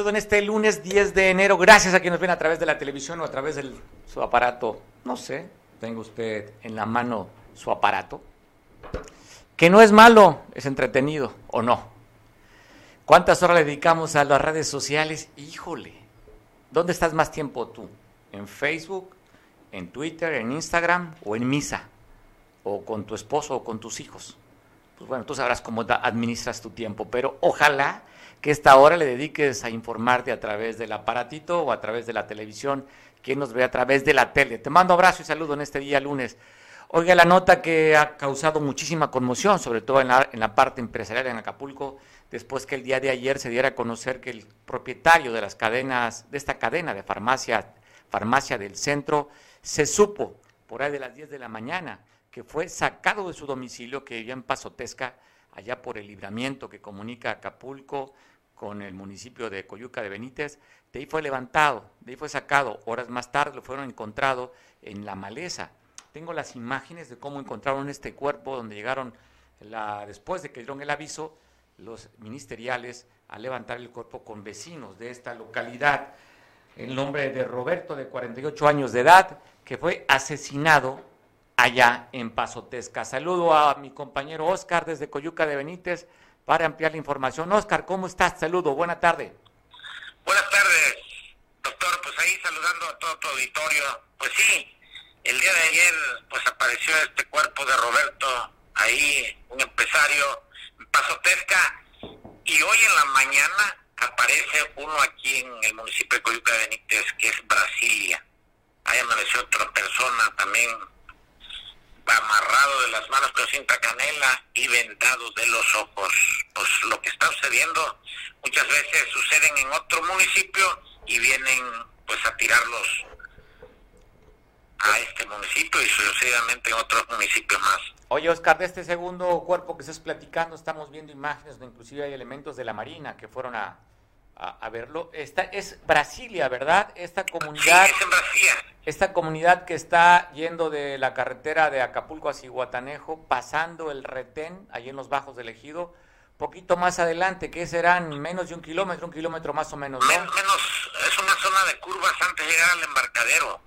saludo en este lunes 10 de enero. Gracias a quienes nos ven a través de la televisión o a través de su aparato. No sé, tenga usted en la mano su aparato. Que no es malo, es entretenido o no. ¿Cuántas horas le dedicamos a las redes sociales? Híjole, ¿dónde estás más tiempo tú? ¿En Facebook, en Twitter, en Instagram o en misa? ¿O con tu esposo o con tus hijos? Pues bueno, tú sabrás cómo administras tu tiempo, pero ojalá que esta hora le dediques a informarte a través del aparatito o a través de la televisión, quien nos ve a través de la tele. Te mando abrazo y saludo en este día lunes. Oiga, la nota que ha causado muchísima conmoción, sobre todo en la, en la parte empresarial en Acapulco, después que el día de ayer se diera a conocer que el propietario de las cadenas, de esta cadena de farmacia, farmacia del centro, se supo por ahí de las 10 de la mañana que fue sacado de su domicilio, que vivía en Pasotesca, allá por el libramiento que comunica Acapulco con el municipio de Coyuca de Benítez, de ahí fue levantado, de ahí fue sacado, horas más tarde lo fueron encontrado en la maleza. Tengo las imágenes de cómo encontraron este cuerpo, donde llegaron después de que dieron el aviso, los ministeriales a levantar el cuerpo con vecinos de esta localidad. El nombre de Roberto, de 48 años de edad, que fue asesinado allá en Pasotesca. Saludo a mi compañero Oscar desde Coyuca de Benítez para ampliar la información. Oscar, ¿cómo estás? Saludo, buena tarde. Buenas tardes, doctor. Pues ahí saludando a todo tu auditorio. Pues sí, el día de ayer pues apareció este cuerpo de Roberto, ahí un empresario en Pasotesca, y hoy en la mañana aparece uno aquí en el municipio de Coyuca de Benítez, que es Brasilia. Ahí amaneció otra persona también amarrado de las manos con cinta canela y vendado de los ojos. Pues lo que está sucediendo muchas veces suceden en otro municipio y vienen pues a tirarlos a este municipio y sucesivamente en otros municipios más. Oye, Oscar, de este segundo cuerpo que estás platicando, estamos viendo imágenes inclusive hay elementos de la Marina que fueron a, a, verlo. Esta es Brasilia, ¿verdad? Esta comunidad. Sí, es en Brasilia. Esta comunidad que está yendo de la carretera de Acapulco a Cihuatanejo, pasando el retén, ahí en los bajos del ejido, poquito más adelante, que serán menos de un kilómetro, un kilómetro más o menos, ¿no? menos, es una zona de curvas antes de llegar al embarcadero.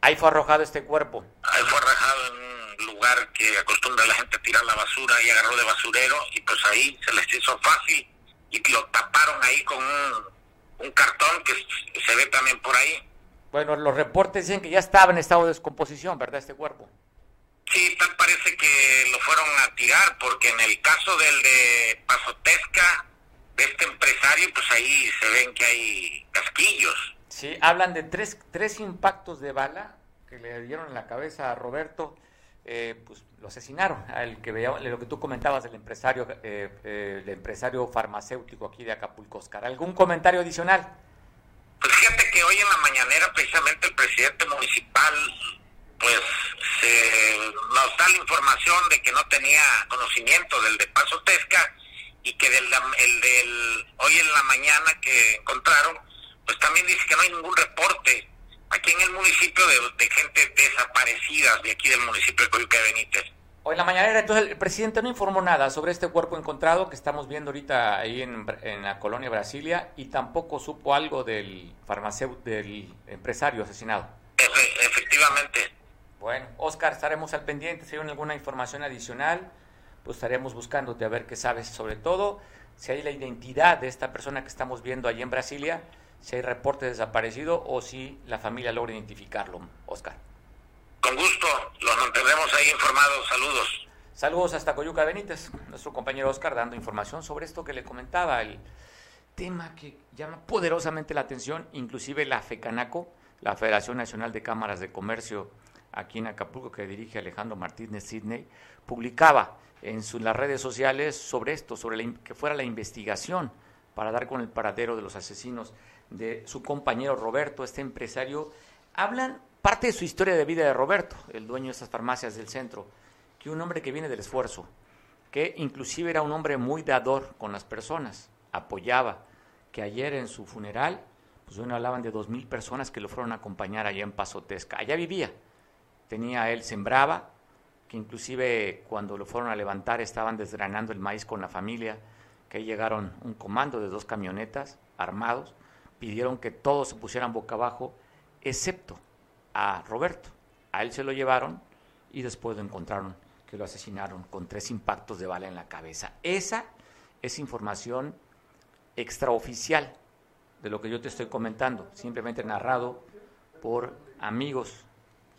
Ahí fue arrojado este cuerpo. Ahí fue arrojado en un lugar que acostumbra a la gente a tirar la basura y agarró de basurero y pues ahí se les hizo fácil y lo taparon ahí con un, cartón que se ve también por ahí. Bueno, los reportes dicen que ya estaba en estado de descomposición, ¿verdad, este cuerpo? Sí, tal parece que lo fueron a tirar, porque en el caso del de Pasotesca, de este empresario, pues ahí se ven que hay casquillos. Sí, hablan de tres, tres impactos de bala que le dieron en la cabeza a Roberto eh, pues lo asesinaron, el que veía, lo que tú comentabas del empresario, eh, eh, el empresario farmacéutico aquí de Acapulco, Oscar. ¿Algún comentario adicional? Pues fíjate que hoy en la mañanera precisamente el presidente municipal pues se nos da la información de que no tenía conocimiento del de Paso Tesca y que del, el del hoy en la mañana que encontraron pues también dice que no hay ningún reporte aquí en el municipio de, gente desaparecida de aquí del municipio de Coyuca de Benítez. Hoy en la mañana, entonces, el presidente no informó nada sobre este cuerpo encontrado que estamos viendo ahorita ahí en, la colonia Brasilia y tampoco supo algo del farmacéutico, del empresario asesinado. efectivamente. Bueno, Oscar, estaremos al pendiente. Si hay alguna información adicional, pues estaremos buscándote a ver qué sabes. Sobre todo, si hay la identidad de esta persona que estamos viendo allí en Brasilia si hay reporte de desaparecido o si la familia logra identificarlo. Oscar. Con gusto, los mantendremos ahí informados. Saludos. Saludos hasta Coyuca Benítez, nuestro compañero Oscar dando información sobre esto que le comentaba, el tema que llama poderosamente la atención, inclusive la FECANACO, la Federación Nacional de Cámaras de Comercio aquí en Acapulco, que dirige Alejandro Martínez Sidney, publicaba en las redes sociales sobre esto, sobre que fuera la investigación para dar con el paradero de los asesinos de su compañero Roberto, este empresario, hablan parte de su historia de vida de Roberto, el dueño de esas farmacias del centro, que un hombre que viene del esfuerzo, que inclusive era un hombre muy dador con las personas, apoyaba, que ayer en su funeral, pues bueno, hablaban de dos mil personas que lo fueron a acompañar allá en Pasotesca, allá vivía, tenía él, sembraba, que inclusive cuando lo fueron a levantar estaban desgranando el maíz con la familia, que ahí llegaron un comando de dos camionetas, armados, pidieron que todos se pusieran boca abajo, excepto a Roberto. A él se lo llevaron y después lo encontraron que lo asesinaron con tres impactos de bala en la cabeza. Esa es información extraoficial de lo que yo te estoy comentando, simplemente narrado por amigos,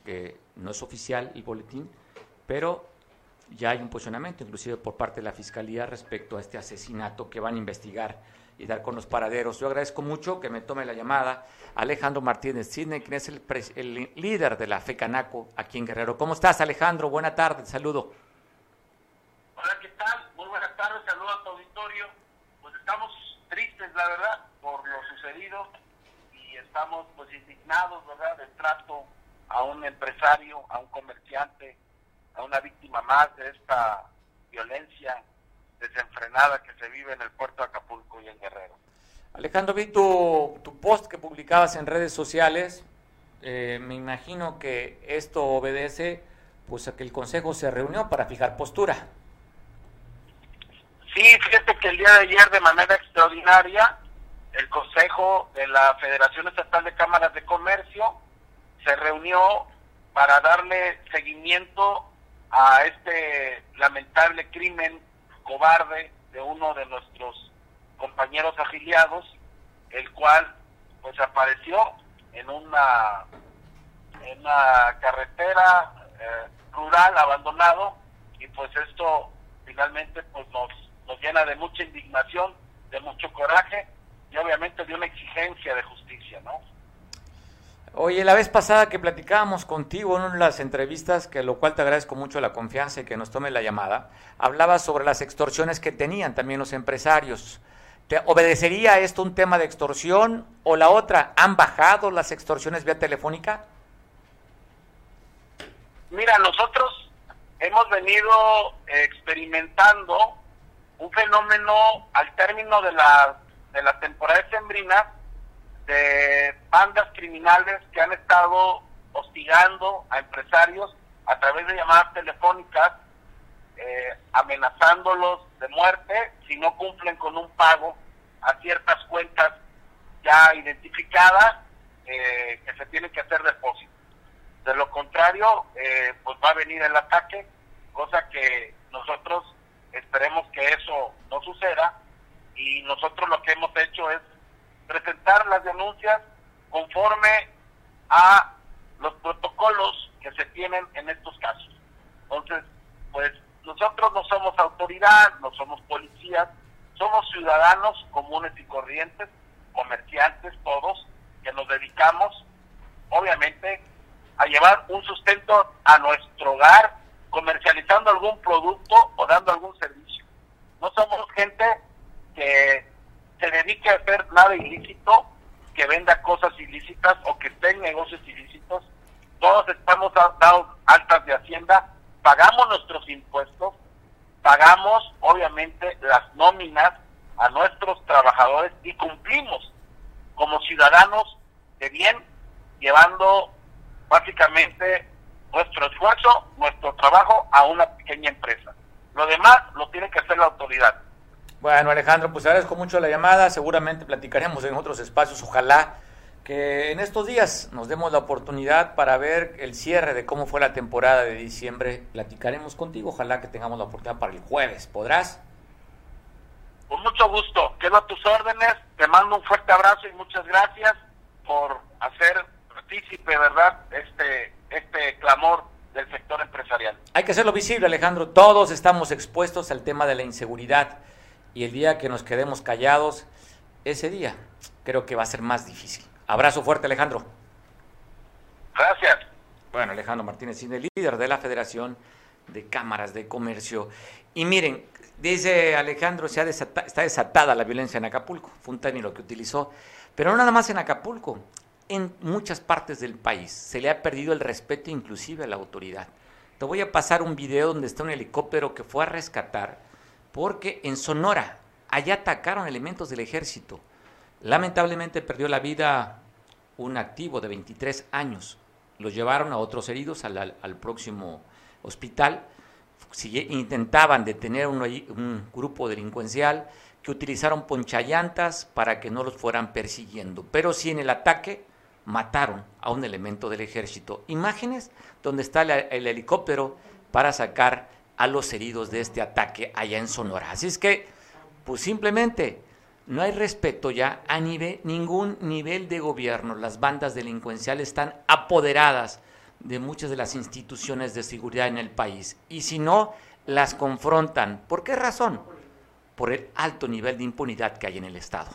que no es oficial el boletín, pero ya hay un posicionamiento, inclusive por parte de la Fiscalía, respecto a este asesinato que van a investigar y dar con los paraderos. Yo agradezco mucho que me tome la llamada Alejandro Martínez Sidney, quien es el, el líder de la FECANACO aquí en Guerrero. ¿Cómo estás, Alejandro? Buena tarde, saludo. Hola, ¿qué tal? Muy buenas tardes, saludos a tu auditorio. Pues estamos tristes, la verdad, por lo sucedido y estamos pues indignados, ¿verdad?, del trato a un empresario, a un comerciante, a una víctima más de esta violencia desenfrenada que se vive en el puerto de Acapulco y en Guerrero. Alejandro, vi tu, tu post que publicabas en redes sociales. Eh, me imagino que esto obedece pues a que el Consejo se reunió para fijar postura. Sí, fíjate que el día de ayer de manera extraordinaria el Consejo de la Federación Estatal de Cámaras de Comercio se reunió para darle seguimiento a este lamentable crimen cobarde de uno de nuestros compañeros afiliados, el cual pues apareció en una en una carretera eh, rural abandonado y pues esto finalmente pues nos nos llena de mucha indignación, de mucho coraje y obviamente de una exigencia de justicia, ¿no? Oye, la vez pasada que platicábamos contigo en una de las entrevistas, que lo cual te agradezco mucho la confianza y que nos tome la llamada, hablabas sobre las extorsiones que tenían también los empresarios. ¿Te obedecería esto un tema de extorsión o la otra? ¿Han bajado las extorsiones vía telefónica? Mira, nosotros hemos venido experimentando un fenómeno al término de la, de la temporada sembrina de bandas criminales que han estado hostigando a empresarios a través de llamadas telefónicas, eh, amenazándolos de muerte si no cumplen con un pago a ciertas cuentas ya identificadas eh, que se tienen que hacer depósitos. De lo contrario, eh, pues va a venir el ataque, cosa que nosotros esperemos que eso no suceda y nosotros lo que hemos hecho es presentar las denuncias conforme a los protocolos que se tienen en estos casos. Entonces, pues nosotros no somos autoridad, no somos policías, somos ciudadanos comunes y corrientes, comerciantes todos, que nos dedicamos, obviamente, a llevar un sustento a nuestro hogar, comercializando algún producto o dando algún servicio. No somos gente que se dedique a hacer nada ilícito, que venda cosas ilícitas o que esté en negocios ilícitos. Todos estamos dados altas de Hacienda, pagamos nuestros impuestos, pagamos obviamente las nóminas a nuestros trabajadores y cumplimos como ciudadanos de bien, llevando básicamente nuestro esfuerzo, nuestro trabajo a una pequeña empresa. Lo demás lo tiene que hacer la autoridad. Bueno, Alejandro, pues agradezco mucho la llamada. Seguramente platicaremos en otros espacios. Ojalá que en estos días nos demos la oportunidad para ver el cierre de cómo fue la temporada de diciembre. Platicaremos contigo. Ojalá que tengamos la oportunidad para el jueves. ¿Podrás? Con mucho gusto. Quedo a tus órdenes. Te mando un fuerte abrazo y muchas gracias por hacer partícipe, ¿verdad? Este, este clamor del sector empresarial. Hay que hacerlo visible, Alejandro. Todos estamos expuestos al tema de la inseguridad y el día que nos quedemos callados, ese día creo que va a ser más difícil. Abrazo fuerte, Alejandro. Gracias. Bueno, Alejandro Martínez, el líder de la Federación de Cámaras de Comercio. Y miren, dice Alejandro, se ha está desatada la violencia en Acapulco, fue un término que utilizó, pero no nada más en Acapulco, en muchas partes del país se le ha perdido el respeto inclusive a la autoridad. Te voy a pasar un video donde está un helicóptero que fue a rescatar porque en Sonora, allá atacaron elementos del ejército. Lamentablemente perdió la vida un activo de 23 años. Los llevaron a otros heridos al, próximo hospital. intentaban detener un, un grupo delincuencial que utilizaron ponchallantas para que no los fueran persiguiendo, pero sí en el ataque mataron a un elemento del ejército. Imágenes donde está el, helicóptero para sacar a los heridos de este ataque allá en Sonora. Así es que, pues simplemente no hay respeto ya a nivel, ningún nivel de gobierno. Las bandas delincuenciales están apoderadas de muchas de las instituciones de seguridad en el país. Y si no, las confrontan. ¿Por qué razón? Por el alto nivel de impunidad que hay en el Estado.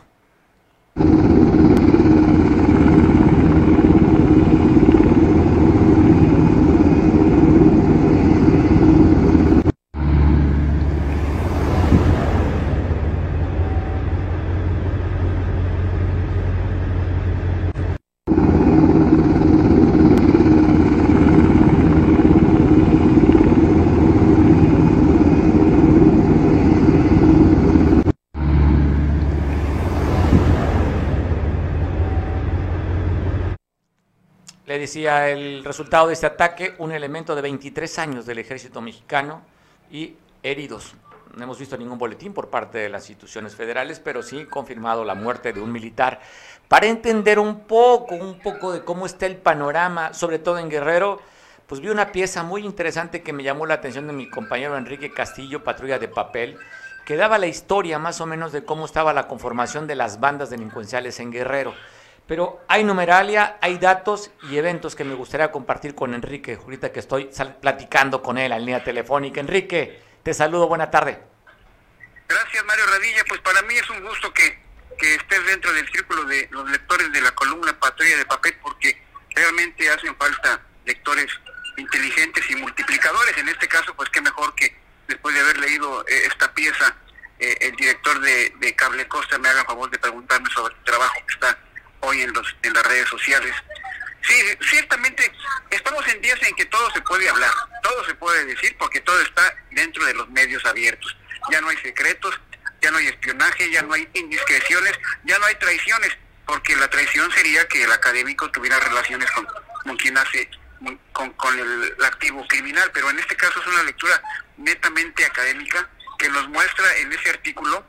Decía el resultado de este ataque, un elemento de 23 años del ejército mexicano y heridos. No hemos visto ningún boletín por parte de las instituciones federales, pero sí confirmado la muerte de un militar. Para entender un poco, un poco de cómo está el panorama, sobre todo en Guerrero, pues vi una pieza muy interesante que me llamó la atención de mi compañero Enrique Castillo, Patrulla de Papel, que daba la historia más o menos de cómo estaba la conformación de las bandas delincuenciales en Guerrero. Pero hay numeralia, hay datos y eventos que me gustaría compartir con Enrique, ahorita que estoy platicando con él en línea telefónica. Enrique, te saludo, buena tarde. Gracias, Mario Radilla. Pues para mí es un gusto que, que estés dentro del círculo de los lectores de la columna Patrulla de Papel, porque realmente hacen falta lectores inteligentes y multiplicadores. En este caso, pues qué mejor que después de haber leído eh, esta pieza, eh, el director de, de Cable Costa me haga favor de preguntarme sobre el trabajo que está hoy en, los, en las redes sociales. Sí, ciertamente estamos en días en que todo se puede hablar, todo se puede decir porque todo está dentro de los medios abiertos. Ya no hay secretos, ya no hay espionaje, ya no hay indiscreciones, ya no hay traiciones, porque la traición sería que el académico tuviera relaciones con, con quien hace, con, con el, el activo criminal, pero en este caso es una lectura netamente académica que nos muestra en ese artículo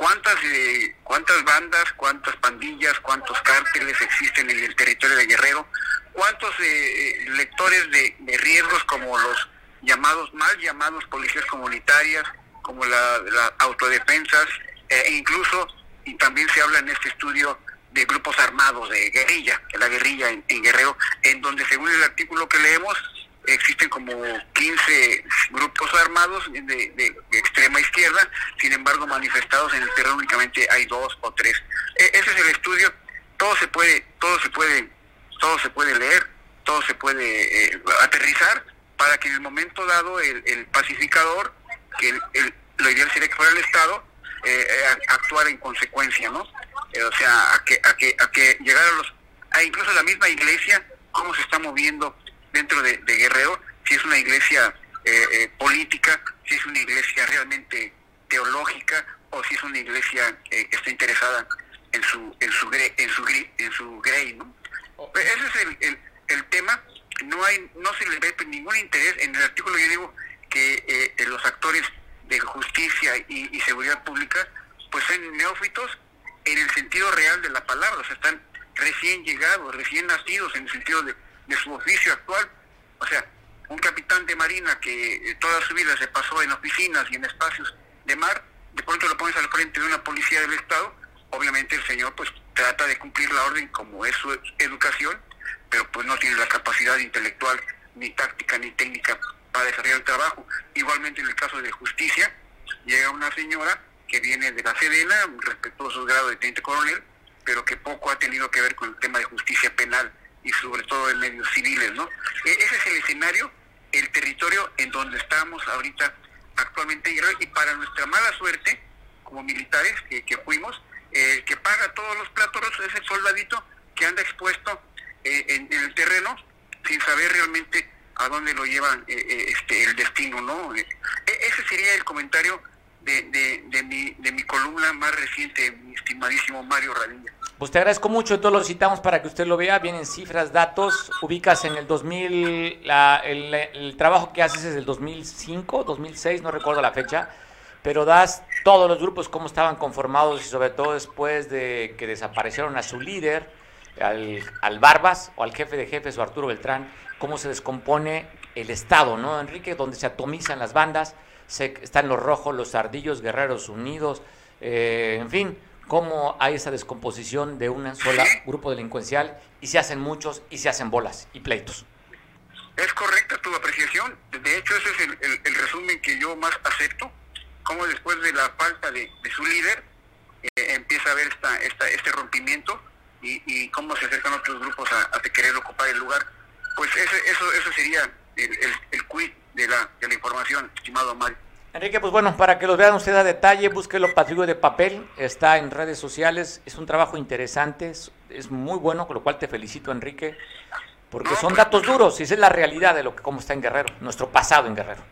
cuántas eh, cuántas bandas, cuántas pandillas, cuántos cárteles existen en el territorio de Guerrero, cuántos eh, eh, lectores de, riesgos como los llamados, mal llamados policías comunitarias, como la, autodefensas, e incluso, y también se habla en este estudio de grupos armados, de guerrilla, la guerrilla en Guerrero, en donde según el artículo que leemos, existen como 15 grupos armados de, extrema izquierda, sin embargo manifestados en el terreno únicamente hay dos o tres. E, ese es el estudio, todo se puede, todo se puede, todo se puede leer, todo se puede eh, aterrizar para que en el momento dado el, pacificador, que el, lo ideal sería que fuera el Estado, eh, eh actuar en consecuencia, ¿no? Eh, o sea, a que, a que, a que llegar a los, a incluso la misma iglesia, cómo se está moviendo dentro de, Guerrero, si es una iglesia eh, eh, política, si es una iglesia realmente teológica o si es una iglesia eh, que está interesada en su en su en su en su grey, ¿no? Pues ese es el, el, tema. No hay no se le ve ningún interés en el artículo. Yo digo que los actores de justicia y, y, seguridad pública pues son neófitos en el sentido real de la palabra, o sea, están recién llegados, recién nacidos en el sentido de de su oficio actual. O sea, un capitán de marina que eh, toda su vida se pasó en oficinas y en espacios de mar, de pronto lo pones al frente de una policía del Estado, obviamente el señor pues trata de cumplir la orden como es su educación, pero pues no tiene la capacidad intelectual, ni táctica, ni técnica para desarrollar el trabajo. Igualmente en el caso de justicia, llega una señora que viene de la Sedena, respetuoso grado de teniente coronel, pero que poco ha tenido que ver con el tema de justicia penal y sobre todo en medios civiles, ¿no? E-, ese es el escenario, el territorio en donde estamos ahorita actualmente y para nuestra mala suerte, como militares que, fuimos, el que paga todos los platos es el soldadito que anda expuesto eh, en, el terreno sin saber realmente a dónde lo lleva eh, eh, este, el destino, ¿no? E-, ese sería el comentario de, de, de, mi, de mi columna más reciente, mi estimadísimo Mario Radilla. Pues te agradezco mucho, todos lo citamos para que usted lo vea, vienen cifras, datos, ubicas en el 2000, la, el, trabajo que haces es del 2005, 2006, no recuerdo la fecha, pero das todos los grupos cómo estaban conformados y sobre todo después de que desaparecieron a su líder, al, al Barbas o al jefe de jefes o Arturo Beltrán, cómo se descompone el Estado, ¿no, Enrique? Donde se atomizan las bandas, se, están los rojos, los ardillos, guerreros unidos, eh, en fin, cómo hay esa descomposición de un solo grupo delincuencial y se hacen muchos y se hacen bolas y pleitos. Es correcta tu apreciación. De hecho, ese es el, resumen que yo más acepto. Cómo después de la falta de, su líder eh, empieza a haber esta, esta, este rompimiento y, cómo se acercan otros grupos a, querer ocupar el lugar. Pues ese, eso, eso sería el, el, el quid de la, de la información, estimado Mario. Enrique, pues bueno, para que lo vean ustedes a detalle, búsquelo Patrulla de Papel, está en redes sociales, es un trabajo interesante, es, muy bueno, con lo cual te felicito, Enrique, porque son datos duros y esa es la realidad de lo que cómo está en Guerrero, nuestro pasado en Guerrero.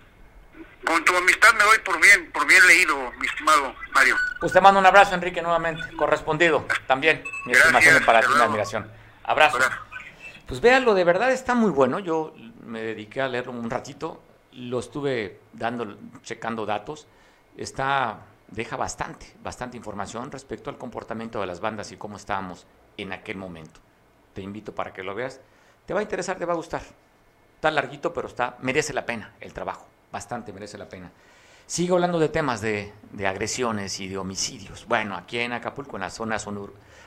Con tu amistad me doy por bien, por bien leído, mi estimado Mario. Pues te mando un abrazo, Enrique, nuevamente, correspondido también, mi estimación para ti, mi admiración. Abrazo. Pues véanlo, de verdad está muy bueno, yo me dediqué a leerlo un ratito, lo estuve dando, checando datos, está, deja bastante, bastante información respecto al comportamiento de las bandas y cómo estábamos en aquel momento. Te invito para que lo veas. Te va a interesar, te va a gustar. Está larguito, pero está, merece la pena el trabajo, bastante merece la pena. Sigo hablando de temas de, agresiones y de homicidios. Bueno, aquí en Acapulco, en la zona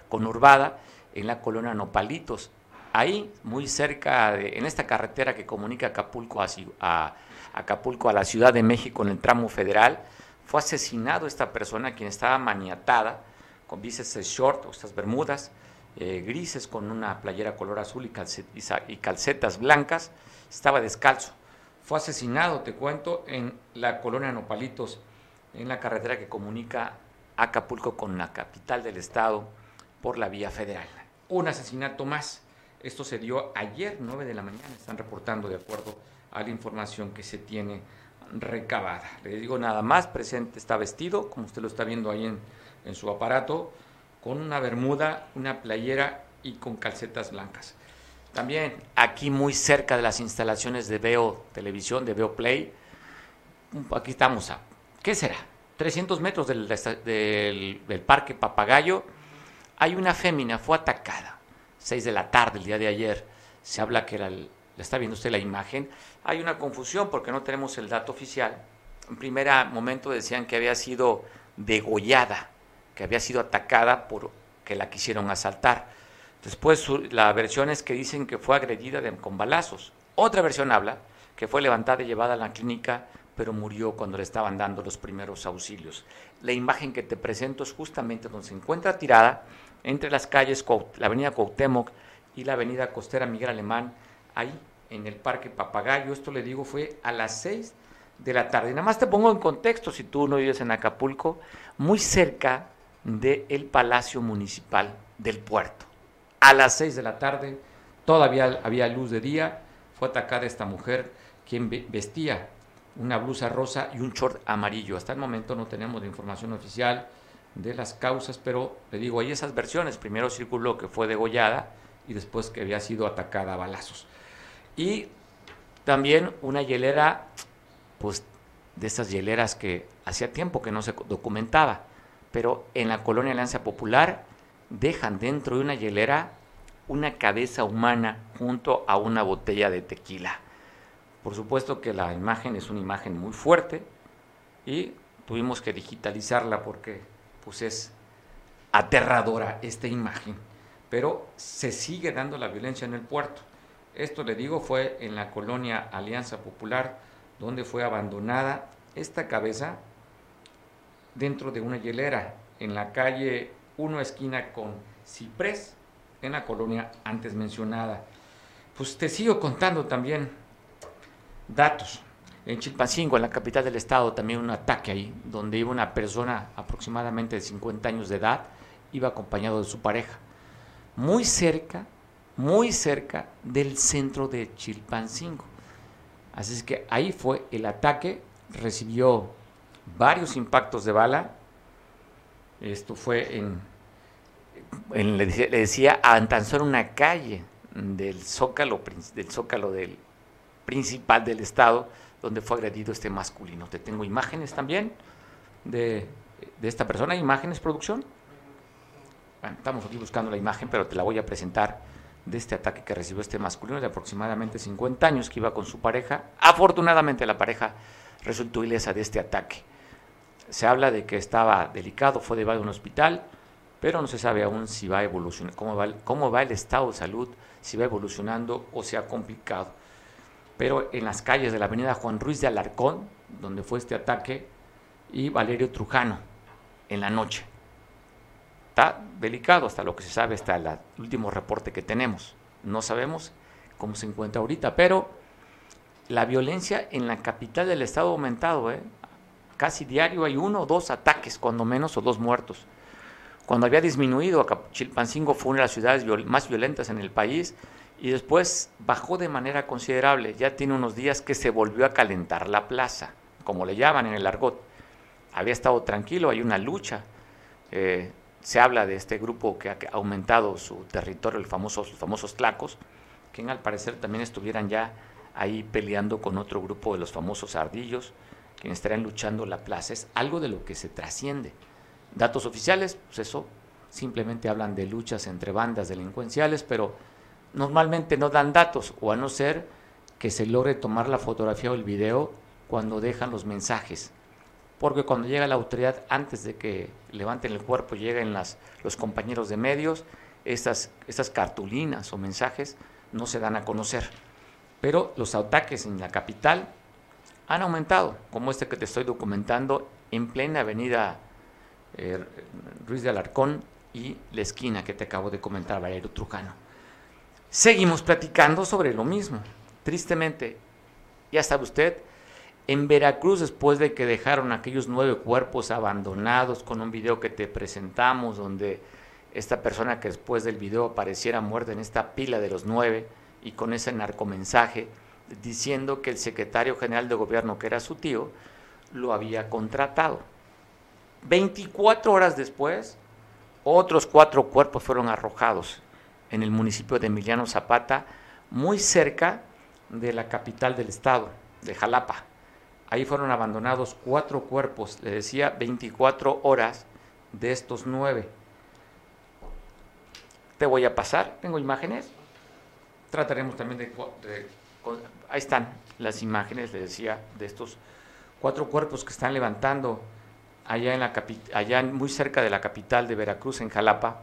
conurbada, en la colonia Nopalitos, ahí muy cerca, de, en esta carretera que comunica Acapulco a, a Acapulco a la Ciudad de México en el tramo federal. Fue asesinado esta persona, quien estaba maniatada, con bices short o estas bermudas eh, grises con una playera color azul y, calcetas blancas. Estaba descalzo. Fue asesinado, te cuento, en la colonia Nopalitos, en la carretera que comunica Acapulco con la capital del estado por la vía federal. Un asesinato más. Esto se dio ayer, 9 de la mañana, están reportando de acuerdo a la información que se tiene recabada. Le digo nada más, presente está vestido, como usted lo está viendo ahí en, en su aparato, con una bermuda, una playera y con calcetas blancas. También aquí muy cerca de las instalaciones de Veo Televisión, de Veo Play, aquí estamos a, ¿qué será? 300 metros del, del, del Parque Papagayo, hay una fémina, fue atacada, 6 de la tarde el día de ayer, se habla que era el, está viendo usted la imagen, hay una confusión porque no tenemos el dato oficial. En primer momento decían que había sido degollada, que había sido atacada por que la quisieron asaltar. Después la versión es que dicen que fue agredida con balazos. Otra versión habla que fue levantada y llevada a la clínica, pero murió cuando le estaban dando los primeros auxilios. La imagen que te presento es justamente donde se encuentra tirada entre las calles, la avenida Cuauhtémoc y la avenida Costera Miguel Alemán, ahí en el Parque Papagayo. Esto le digo fue a las 6 de la tarde. Nada más te pongo en contexto, si tú no vives en Acapulco, muy cerca del Palacio Municipal del Puerto. A las 6 de la tarde, todavía había luz de día, fue atacada esta mujer, quien vestía una blusa rosa y un short amarillo. Hasta el momento no tenemos información oficial de las causas, pero le digo, hay esas versiones. Primero circuló que fue degollada y después que había sido atacada a balazos. Y también una hielera, pues de esas hieleras que hacía tiempo que no se documentaba, pero en la colonia Alianza Popular dejan dentro de una hielera una cabeza humana junto a una botella de tequila. Por supuesto que la imagen es una imagen muy fuerte y tuvimos que digitalizarla porque pues es aterradora esta imagen, pero se sigue dando la violencia en el puerto. Esto le digo fue en la colonia Alianza Popular, donde fue abandonada esta cabeza dentro de una hielera en la calle 1 esquina con Ciprés, en la colonia antes mencionada. Pues te sigo contando también datos. En Chilpancingo, en la capital del estado, también un ataque ahí, donde iba una persona aproximadamente de 50 años de edad, iba acompañado de su pareja. Muy cerca muy cerca del centro de Chilpancingo. Así es que ahí fue el ataque, recibió varios impactos de bala. Esto fue en, le, decía, a tan solo una calle del zócalo, del zócalo del principal del estado, donde fue agredido este masculino. Te tengo imágenes también de de esta persona. ¿Imágenes, producción? Bueno, estamos aquí buscando la imagen, pero te la voy a presentar de este ataque que recibió este masculino de aproximadamente 50 años que iba con su pareja. Afortunadamente la pareja resultó ilesa de este ataque. Se habla de que estaba delicado, fue llevado a un hospital, pero no se sabe aún si va a evolucionar, cómo va, va el estado de salud, si va evolucionando o se ha complicado. Pero en las calles de la avenida Juan Ruiz de Alarcón, donde fue este ataque, y Valerio Trujano, en la noche. Está delicado hasta lo que se sabe, hasta el último reporte que tenemos. No sabemos cómo se encuentra ahorita, pero la violencia en la capital del estado ha aumentado. ¿eh? Casi diario hay uno o dos ataques, cuando menos, o dos muertos. Cuando había disminuido, Chilpancingo fue una de las ciudades más violentas en el país y después bajó de manera considerable. Ya tiene unos días que se volvió a calentar la plaza, como le llaman en el argot. Había estado tranquilo, hay una lucha. Eh, se habla de este grupo que ha aumentado su territorio, el famoso, los famosos tlacos, que al parecer también estuvieran ya ahí peleando con otro grupo de los famosos ardillos, quienes estarían luchando la plaza. Es algo de lo que se trasciende. Datos oficiales, pues eso, simplemente hablan de luchas entre bandas delincuenciales, pero normalmente no dan datos, o a no ser que se logre tomar la fotografía o el video cuando dejan los mensajes porque cuando llega la autoridad, antes de que levanten el cuerpo, lleguen los compañeros de medios, estas, estas cartulinas o mensajes no se dan a conocer. Pero los ataques en la capital han aumentado, como este que te estoy documentando en plena avenida eh, Ruiz de Alarcón y la esquina que te acabo de comentar, Valero Trujano. Seguimos platicando sobre lo mismo. Tristemente, ya sabe usted, en Veracruz, después de que dejaron aquellos nueve cuerpos abandonados con un video que te presentamos, donde esta persona que después del video apareciera muerta en esta pila de los nueve y con ese narcomensaje diciendo que el secretario general de gobierno, que era su tío, lo había contratado. 24 horas después, otros cuatro cuerpos fueron arrojados en el municipio de Emiliano Zapata, muy cerca de la capital del estado, de Jalapa. Ahí fueron abandonados cuatro cuerpos, le decía 24 horas de estos nueve. Te voy a pasar, tengo imágenes. Trataremos también de, ahí están las imágenes, le decía, de estos cuatro cuerpos que están levantando allá, en la allá muy cerca de la capital de Veracruz, en Jalapa.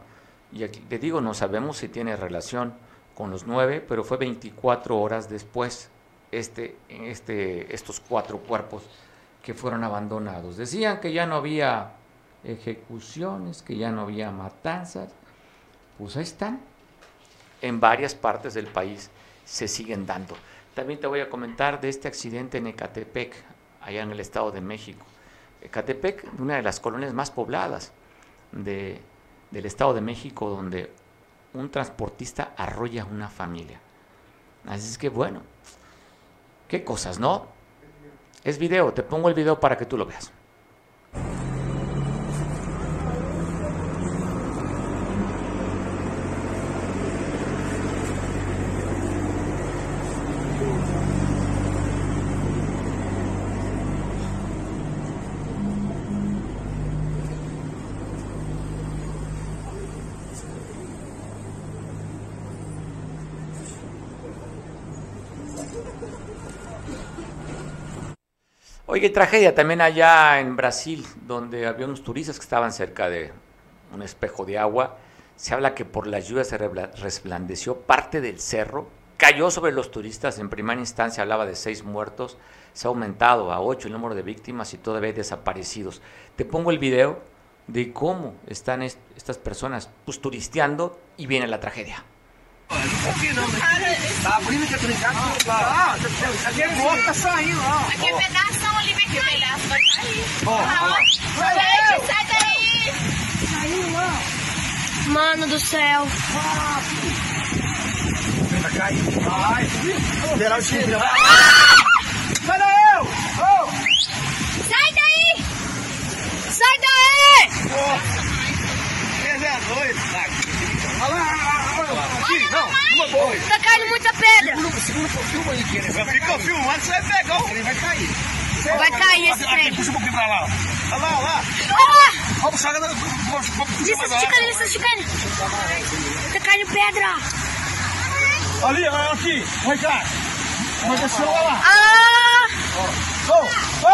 Y aquí, digo, no sabemos si tiene relación con los nueve, pero fue 24 horas después este, este, estos cuatro cuerpos que fueron abandonados. Decían que ya no había ejecuciones, que ya no había matanzas. Pues ahí están. En varias partes del país se siguen dando. También te voy a comentar de este accidente en Ecatepec, allá en el Estado de México. Ecatepec, una de las colonias más pobladas de, del Estado de México, donde un transportista arrolla a una familia. Así es que bueno, Qué cosas, ¿no? Es video, te pongo el video para que tú lo veas. Oye, tragedia también allá en Brasil, donde había unos turistas que estaban cerca de un espejo de agua. Se habla que por la lluvia se resplandeció parte del cerro, cayó sobre los turistas. En primera instancia hablaba de seis muertos, se ha aumentado a ocho el número de víctimas y todavía hay desaparecidos. Te pongo el video de cómo están estas personas pues, turisteando y viene la tragedia. Aqui não, Tá abrindo que com lá. Aqui é bloco, tá saindo, ó. Aqui é pedaço, não, Olivia, que pedaço vai sair. Ó, Gente, sai daí. Saiu lá. Mano do céu. Vai cair. Vai. Liberar o time, 快看，那个蛇了。啊！走走，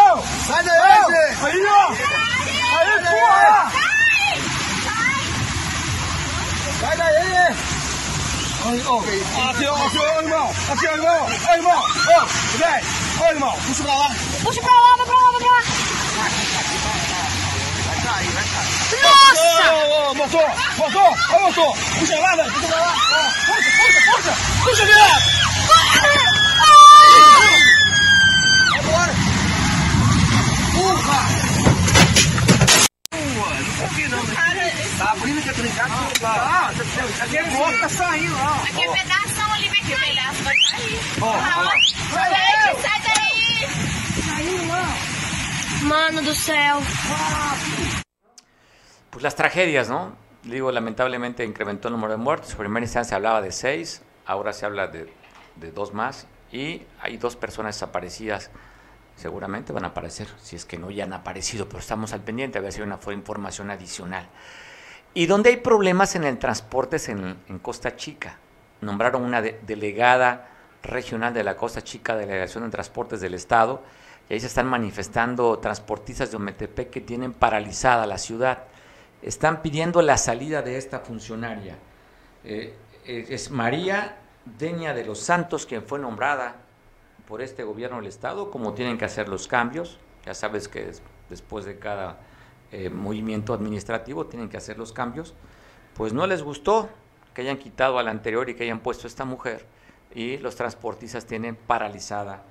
来只来子，哎呀，哎呀，出来了！来来，爷爷。哎呦，阿娇，阿娇，二毛，阿娇，二毛，二毛，二，不对，二毛，不是他了，不是他了，不是他了，不是他。放松，放松，还要松，不想烂了，不想烂了，放松，放松，放松，不许变。Pues las tragedias, ¿no? Digo, lamentablemente incrementó el número de muertos. En primera instancia se hablaba de seis, ahora se habla de, de dos más. Y hay dos personas desaparecidas. Seguramente van a aparecer, si es que no ya han aparecido, pero estamos al pendiente a ver si hay una información adicional. Y donde hay problemas en el transporte es en, en Costa Chica. Nombraron una de- delegada regional de la Costa Chica, Delegación de Transportes del Estado, y ahí se están manifestando transportistas de Ometepec que tienen paralizada la ciudad. Están pidiendo la salida de esta funcionaria. Eh, eh, es María Deña de los Santos, quien fue nombrada por este gobierno del Estado, como tienen que hacer los cambios. Ya sabes que des- después de cada eh, movimiento administrativo tienen que hacer los cambios. Pues no les gustó que hayan quitado a la anterior y que hayan puesto a esta mujer. Y los transportistas tienen paralizada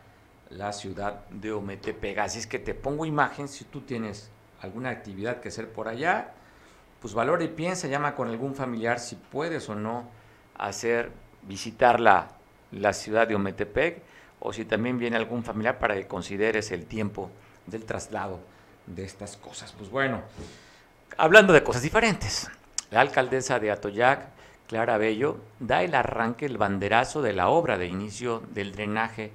la ciudad de Ometepec. Así es que te pongo imagen si tú tienes alguna actividad que hacer por allá, pues valora y piensa, llama con algún familiar si puedes o no hacer, visitar la, la ciudad de Ometepec o si también viene algún familiar para que consideres el tiempo del traslado de estas cosas. Pues bueno, hablando de cosas diferentes, la alcaldesa de Atoyac, Clara Bello, da el arranque, el banderazo de la obra de inicio del drenaje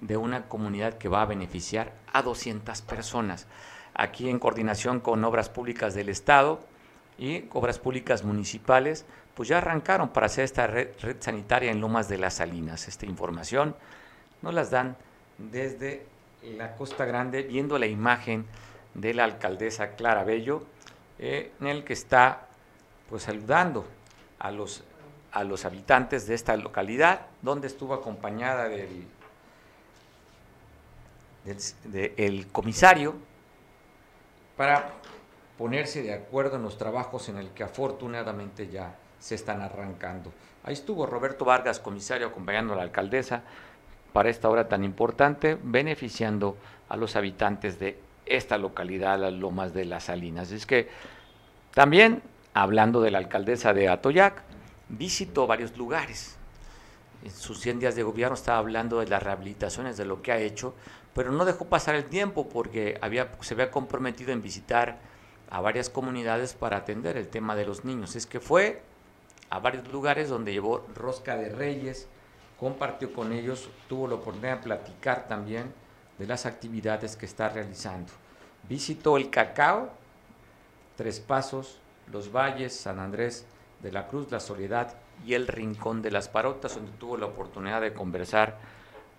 de una comunidad que va a beneficiar a 200 personas. Aquí en coordinación con Obras Públicas del Estado y Obras Públicas Municipales, pues ya arrancaron para hacer esta red, sanitaria en Lomas de las Salinas. Esta información nos las dan desde la Costa Grande, viendo la imagen de la alcaldesa Clara Bello, eh, en el que está pues saludando a los, a los habitantes de esta localidad, donde estuvo acompañada del, del de- el comisario para ponerse de acuerdo en los trabajos en el que afortunadamente ya se están arrancando. Ahí estuvo Roberto Vargas, comisario, acompañando a la alcaldesa para esta obra tan importante, beneficiando a los habitantes de esta localidad, las Lomas de las Salinas. Es que también, hablando de la alcaldesa de Atoyac, visitó varios lugares. En sus 100 días de gobierno estaba hablando de las rehabilitaciones, de lo que ha hecho, pero no dejó pasar el tiempo porque había, se había comprometido en visitar a varias comunidades para atender el tema de los niños. Es que fue a varios lugares donde llevó rosca de reyes, compartió con ellos, tuvo la oportunidad de platicar también de las actividades que está realizando. Visitó el cacao, Tres Pasos, Los Valles, San Andrés de la Cruz, La Soledad y el Rincón de las Parotas, donde tuvo la oportunidad de conversar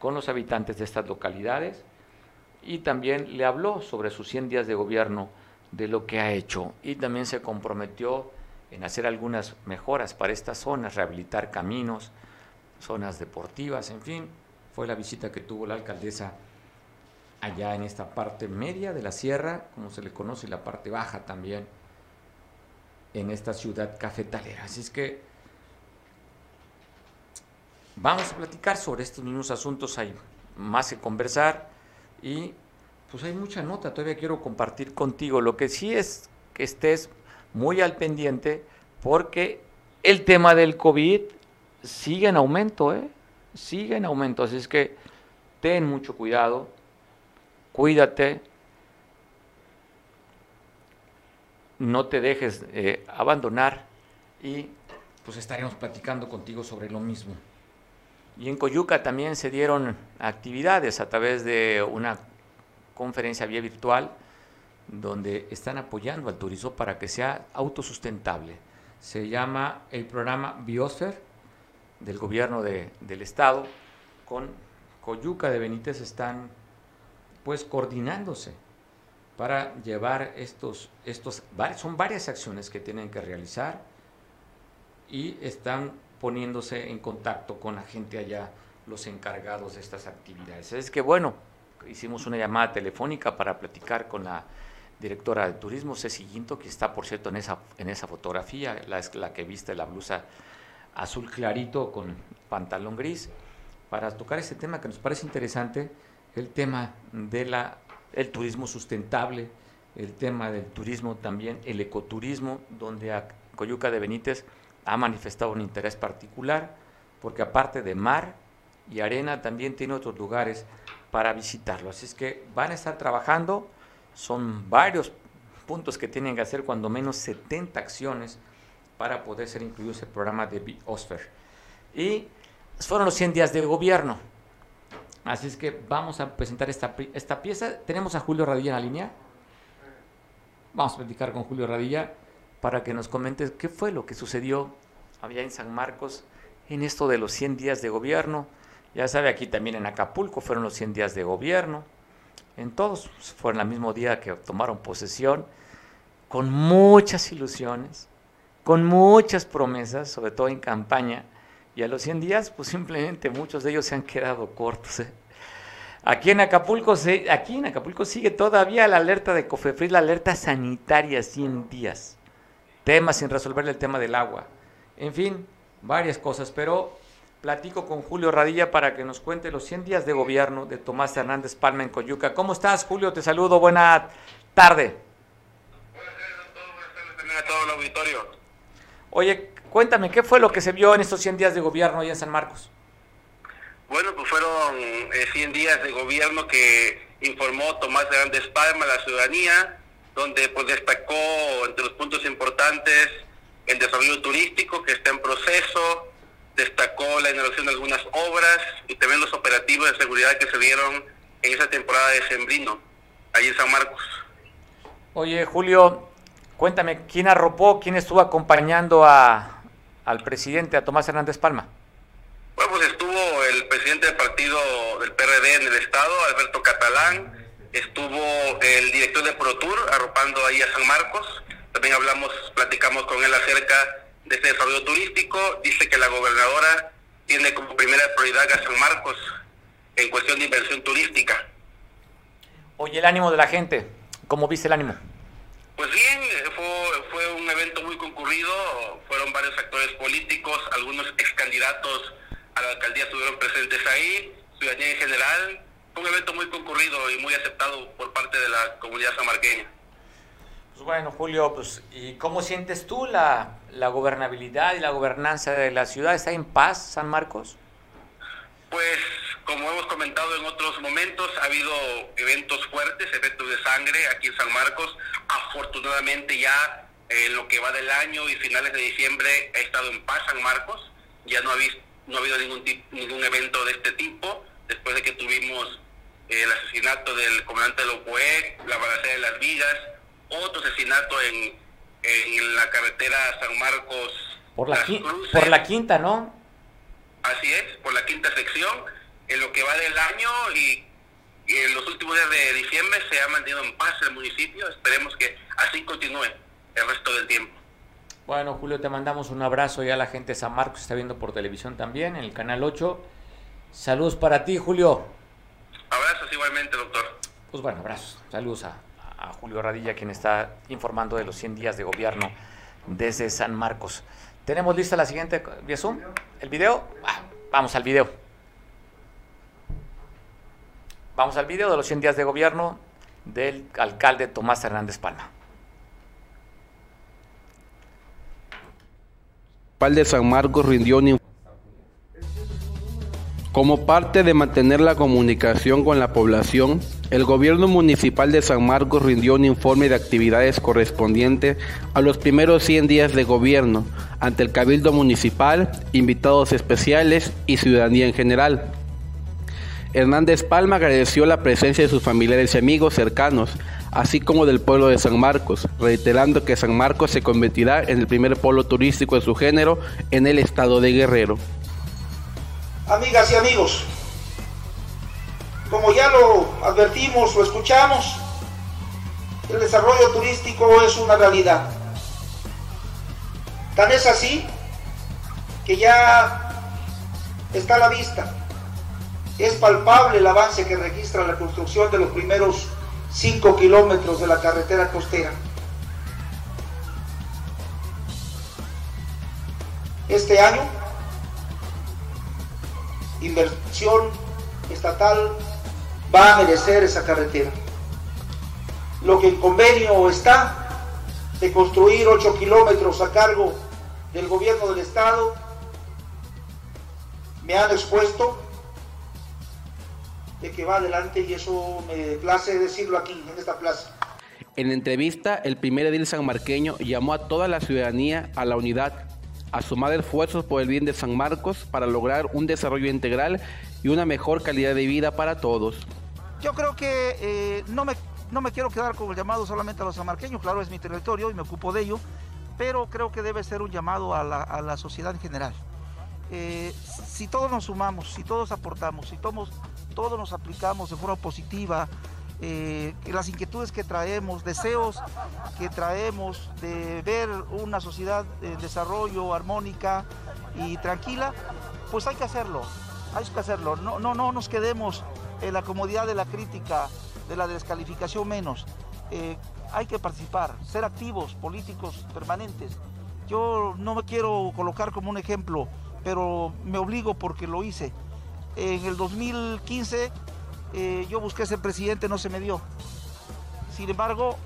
con los habitantes de estas localidades y también le habló sobre sus 100 días de gobierno, de lo que ha hecho y también se comprometió en hacer algunas mejoras para estas zonas, rehabilitar caminos, zonas deportivas, en fin, fue la visita que tuvo la alcaldesa allá en esta parte media de la sierra, como se le conoce, la parte baja también, en esta ciudad cafetalera. Así es que vamos a platicar sobre estos mismos asuntos, hay más que conversar y pues hay mucha nota, todavía quiero compartir contigo. Lo que sí es que estés muy al pendiente porque el tema del COVID sigue en aumento, ¿eh? Sigue en aumento, así es que ten mucho cuidado, cuídate, no te dejes eh, abandonar y pues estaremos platicando contigo sobre lo mismo. Y en Coyuca también se dieron actividades a través de una conferencia vía virtual donde están apoyando al turismo para que sea autosustentable. Se llama el programa Biosphere del gobierno de- del estado con Coyuca de Benítez están pues coordinándose para llevar estos, estos, son varias acciones que tienen que realizar y están poniéndose en contacto con la gente allá, los encargados de estas actividades. Es que bueno, hicimos una llamada telefónica para platicar con la directora de turismo, Ceci Guinto, que está por cierto en esa, en esa fotografía, la, la que viste la blusa azul clarito con pantalón gris, para tocar este tema que nos parece interesante, el tema de la el turismo sustentable, el tema del turismo también, el ecoturismo, donde a Coyuca de Benítez ha manifestado un interés particular, porque aparte de mar y arena, también tiene otros lugares para visitarlo. Así es que van a estar trabajando, son varios puntos que tienen que hacer, cuando menos 70 acciones para poder ser incluidos en el programa de Biosphere. Y fueron los 100 días de gobierno. Así es que vamos a presentar esta, esta pieza. Tenemos a Julio Radilla en la línea. Vamos a platicar con Julio Radilla para que nos comente qué fue lo que sucedió allá en San Marcos en esto de los 100 días de gobierno. Ya sabe, aquí también en Acapulco fueron los 100 días de gobierno. En todos fueron el mismo día que tomaron posesión, con muchas ilusiones, con muchas promesas, sobre todo en campaña. Y a los 100 días, pues simplemente muchos de ellos se han quedado cortos. ¿eh? Aquí en Acapulco, aquí en Acapulco sigue todavía la alerta de Cofepris, la alerta sanitaria 100 días. Temas sin resolver el tema del agua. En fin, varias cosas, pero platico con Julio Radilla para que nos cuente los 100 días de gobierno de Tomás Hernández Palma en Coyuca. ¿Cómo estás, Julio? Te saludo, buena tarde. También a todo el auditorio. Oye, cuéntame, ¿qué fue lo que se vio en estos 100 días de gobierno ahí en San Marcos? Bueno, pues fueron eh, 100 días de gobierno que informó Tomás Hernández Palma a la ciudadanía, donde pues destacó entre los puntos importantes el desarrollo turístico que está en proceso, destacó la inauguración de algunas obras y también los operativos de seguridad que se dieron en esa temporada de Sembrino, ahí en San Marcos. Oye, Julio, cuéntame, ¿quién arropó, quién estuvo acompañando a, al presidente, a Tomás Hernández Palma? Bueno, pues estuvo el presidente del partido del PRD en el estado, Alberto Catalán, estuvo el director de ProTour arropando ahí a San Marcos, también hablamos, platicamos con él acerca de este desarrollo turístico, dice que la gobernadora tiene como primera prioridad a San Marcos en cuestión de inversión turística. Oye, el ánimo de la gente, ¿cómo viste el ánimo? Pues bien, fue, fue un evento muy concurrido, fueron varios actores políticos, algunos ex candidatos a la alcaldía estuvieron presentes ahí, ciudadanía en general, un evento muy concurrido y muy aceptado por parte de la comunidad samarqueña. Pues bueno, Julio, pues, ¿y cómo sientes tú la, la gobernabilidad y la gobernanza de la ciudad? ¿Está en paz San Marcos? Pues como hemos comentado en otros momentos, ha habido eventos fuertes, eventos de sangre aquí en San Marcos. Afortunadamente ya eh, en lo que va del año y finales de diciembre ha estado en paz San Marcos. Ya no ha, vis- no ha habido ningún, ningún evento de este tipo, después de que tuvimos el asesinato del comandante Lopoe, la balacera de las vigas, otro asesinato en, en la carretera San Marcos. Por la, Cruces. por la quinta, ¿no? Así es, por la quinta sección, en lo que va del año y, y en los últimos días de diciembre se ha mantenido en paz el municipio. Esperemos que así continúe el resto del tiempo. Bueno, Julio, te mandamos un abrazo ya a la gente de San Marcos, está viendo por televisión también, en el Canal 8. Saludos para ti, Julio. Abrazos igualmente, doctor. Pues bueno, abrazos. Saludos a, a Julio Radilla, quien está informando de los 100 días de gobierno desde San Marcos. ¿Tenemos lista la siguiente vía Zoom? ¿El video? Ah, vamos al video. Vamos al video de los 100 días de gobierno del alcalde Tomás Hernández Palma. de San Marcos rindió un Como parte de mantener la comunicación con la población, el gobierno municipal de San Marcos rindió un informe de actividades correspondiente a los primeros 100 días de gobierno ante el Cabildo Municipal, invitados especiales y ciudadanía en general. Hernández Palma agradeció la presencia de sus familiares y amigos cercanos, así como del pueblo de San Marcos, reiterando que San Marcos se convertirá en el primer polo turístico de su género en el estado de Guerrero. Amigas y amigos, como ya lo advertimos o escuchamos, el desarrollo turístico es una realidad. Tan es así que ya está a la vista es palpable el avance que registra la construcción de los primeros 5 kilómetros de la carretera costera. Este año, inversión estatal va a merecer esa carretera. Lo que en convenio está de construir 8 kilómetros a cargo del gobierno del estado, me han expuesto de que va adelante y eso me place decirlo aquí, en esta plaza. En entrevista, el primer edil sanmarqueño llamó a toda la ciudadanía a la unidad, a sumar esfuerzos por el bien de San Marcos para lograr un desarrollo integral y una mejor calidad de vida para todos. Yo creo que eh, no, me, no me quiero quedar con el llamado solamente a los sanmarqueños, claro, es mi territorio y me ocupo de ello, pero creo que debe ser un llamado a la, a la sociedad en general. Eh, si todos nos sumamos, si todos aportamos, si todos, todos nos aplicamos de forma positiva, eh, las inquietudes que traemos, deseos que traemos de ver una sociedad en desarrollo armónica y tranquila, pues hay que hacerlo, hay que hacerlo. No, no, no nos quedemos en la comodidad de la crítica, de la descalificación menos. Eh, hay que participar, ser activos, políticos permanentes. Yo no me quiero colocar como un ejemplo pero me obligo porque lo hice. En el 2015 eh, yo busqué ser presidente, no se me dio. Sin embargo,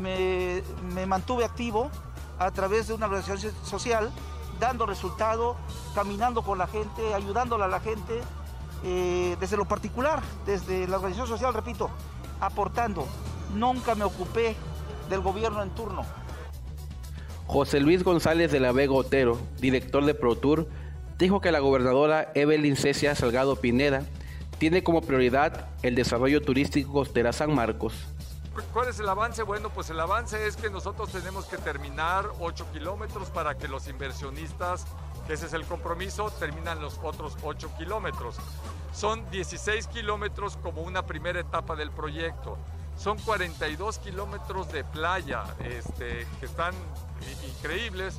me, mantuve activo a través de una organización social, dando resultado, caminando con la gente, ayudándola a la gente, eh, desde lo particular, desde la organización social, repito, aportando. Nunca me ocupé del gobierno en turno. José Luis González de la Vega Otero, director de ProTour, dijo que la gobernadora Evelyn Cecia Salgado Pineda tiene como prioridad el desarrollo turístico la San Marcos. ¿Cuál es el avance? Bueno, pues el avance es que nosotros tenemos que terminar 8 kilómetros para que los inversionistas, ese es el compromiso, terminan los otros 8 kilómetros. Son 16 kilómetros como una primera etapa del proyecto. Son 42 kilómetros de playa este, que están increíbles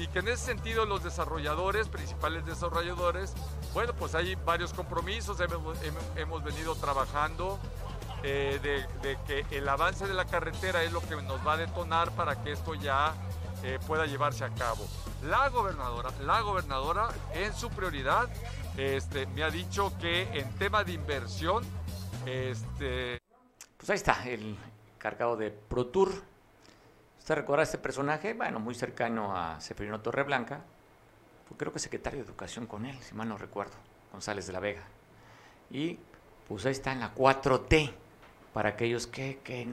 y que en ese sentido los desarrolladores, principales desarrolladores, bueno, pues hay varios compromisos, hemos, venido trabajando eh, de, que el avance de la carretera es lo que nos va a detonar para que esto ya eh, pueda llevarse a cabo. La gobernadora, la gobernadora en su prioridad este, me ha dicho que en tema de inversión, este... Pues ahí está, el cargado de ProTour ¿Usted recuerda este personaje? Bueno, muy cercano a Seferino Torreblanca. Fue creo que secretario de Educación con él, si mal no recuerdo, González de la Vega. Y pues ahí está en la 4T, para aquellos que, que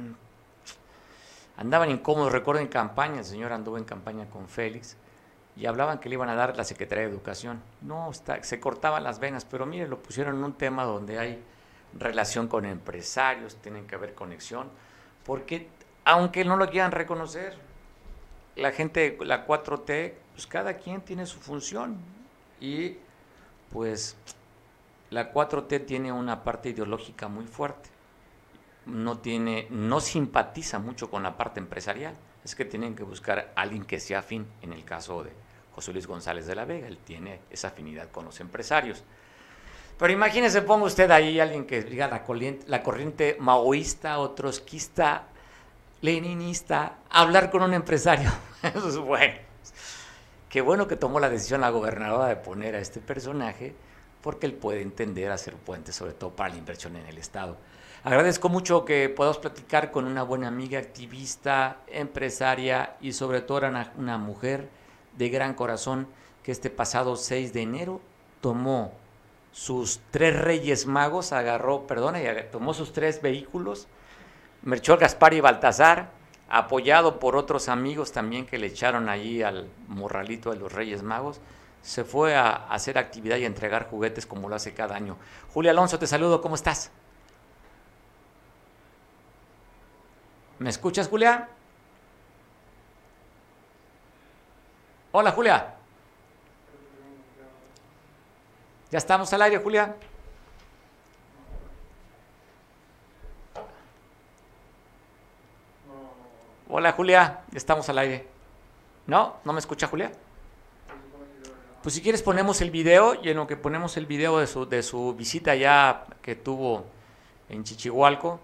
andaban incómodos. Recuerdo en campaña, el señor anduvo en campaña con Félix y hablaban que le iban a dar la Secretaría de Educación. No, está, se cortaban las venas, pero mire, lo pusieron en un tema donde hay relación con empresarios, tienen que haber conexión, porque aunque no lo quieran reconocer. La gente, la 4T, pues cada quien tiene su función y pues la 4T tiene una parte ideológica muy fuerte. No tiene, no simpatiza mucho con la parte empresarial. Es que tienen que buscar a alguien que sea afín. En el caso de José Luis González de la Vega, él tiene esa afinidad con los empresarios. Pero imagínese, ponga usted ahí alguien que diga la corriente, la corriente maoísta o trotskista leninista, hablar con un empresario. Eso es bueno. Qué bueno que tomó la decisión la gobernadora de poner a este personaje, porque él puede entender hacer puentes, sobre todo para la inversión en el Estado. Agradezco mucho que podamos platicar con una buena amiga, activista, empresaria y sobre todo una, una mujer de gran corazón que este pasado 6 de enero tomó sus tres reyes magos, agarró, perdona, tomó sus tres vehículos, Merchol Gaspar y Baltasar, apoyado por otros amigos también que le echaron allí al morralito de los Reyes Magos, se fue a hacer actividad y entregar juguetes como lo hace cada año. Julia Alonso, te saludo, ¿cómo estás? ¿Me escuchas, Julia? Hola, Julia. ¿Ya estamos al aire, Julia? Hola, Julia. Estamos al aire. ¿No? ¿No me escucha, Julia? Pues si quieres ponemos el video y en lo que ponemos el video de su, de su visita ya que tuvo en Chichihualco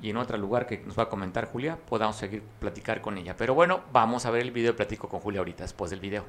y en otro lugar que nos va a comentar Julia, podamos seguir platicar con ella. Pero bueno, vamos a ver el video y platico con Julia ahorita, después del video.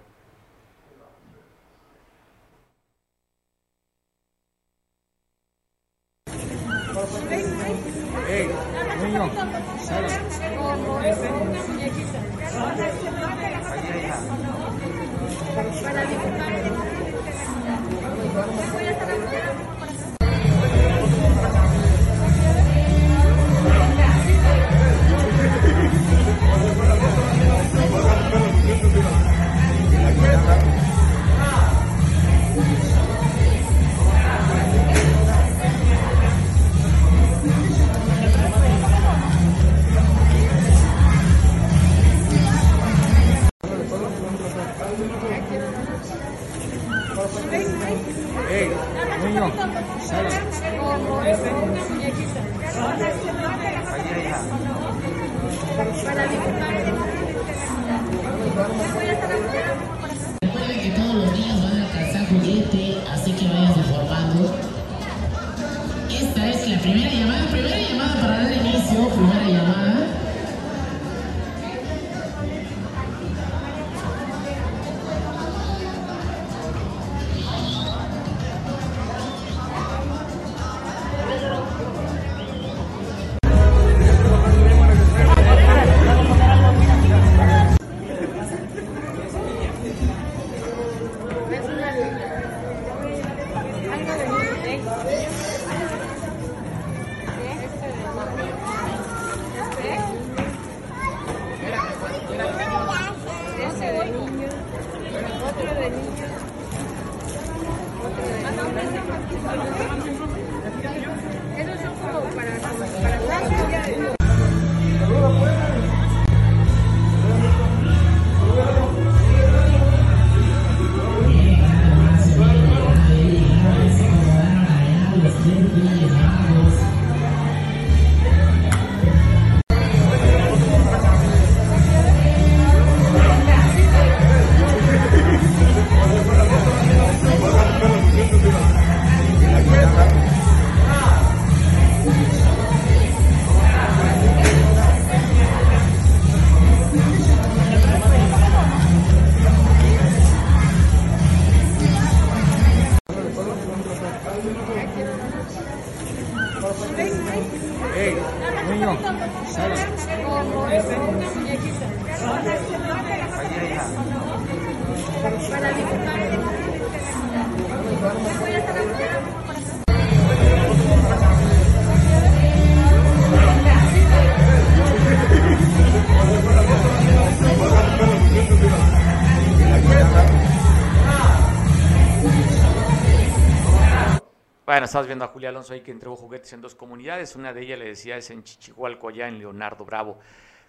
Estamos viendo a Julia Alonso ahí que entregó juguetes en dos comunidades. Una de ellas le decía es en Chichihualco, allá en Leonardo Bravo.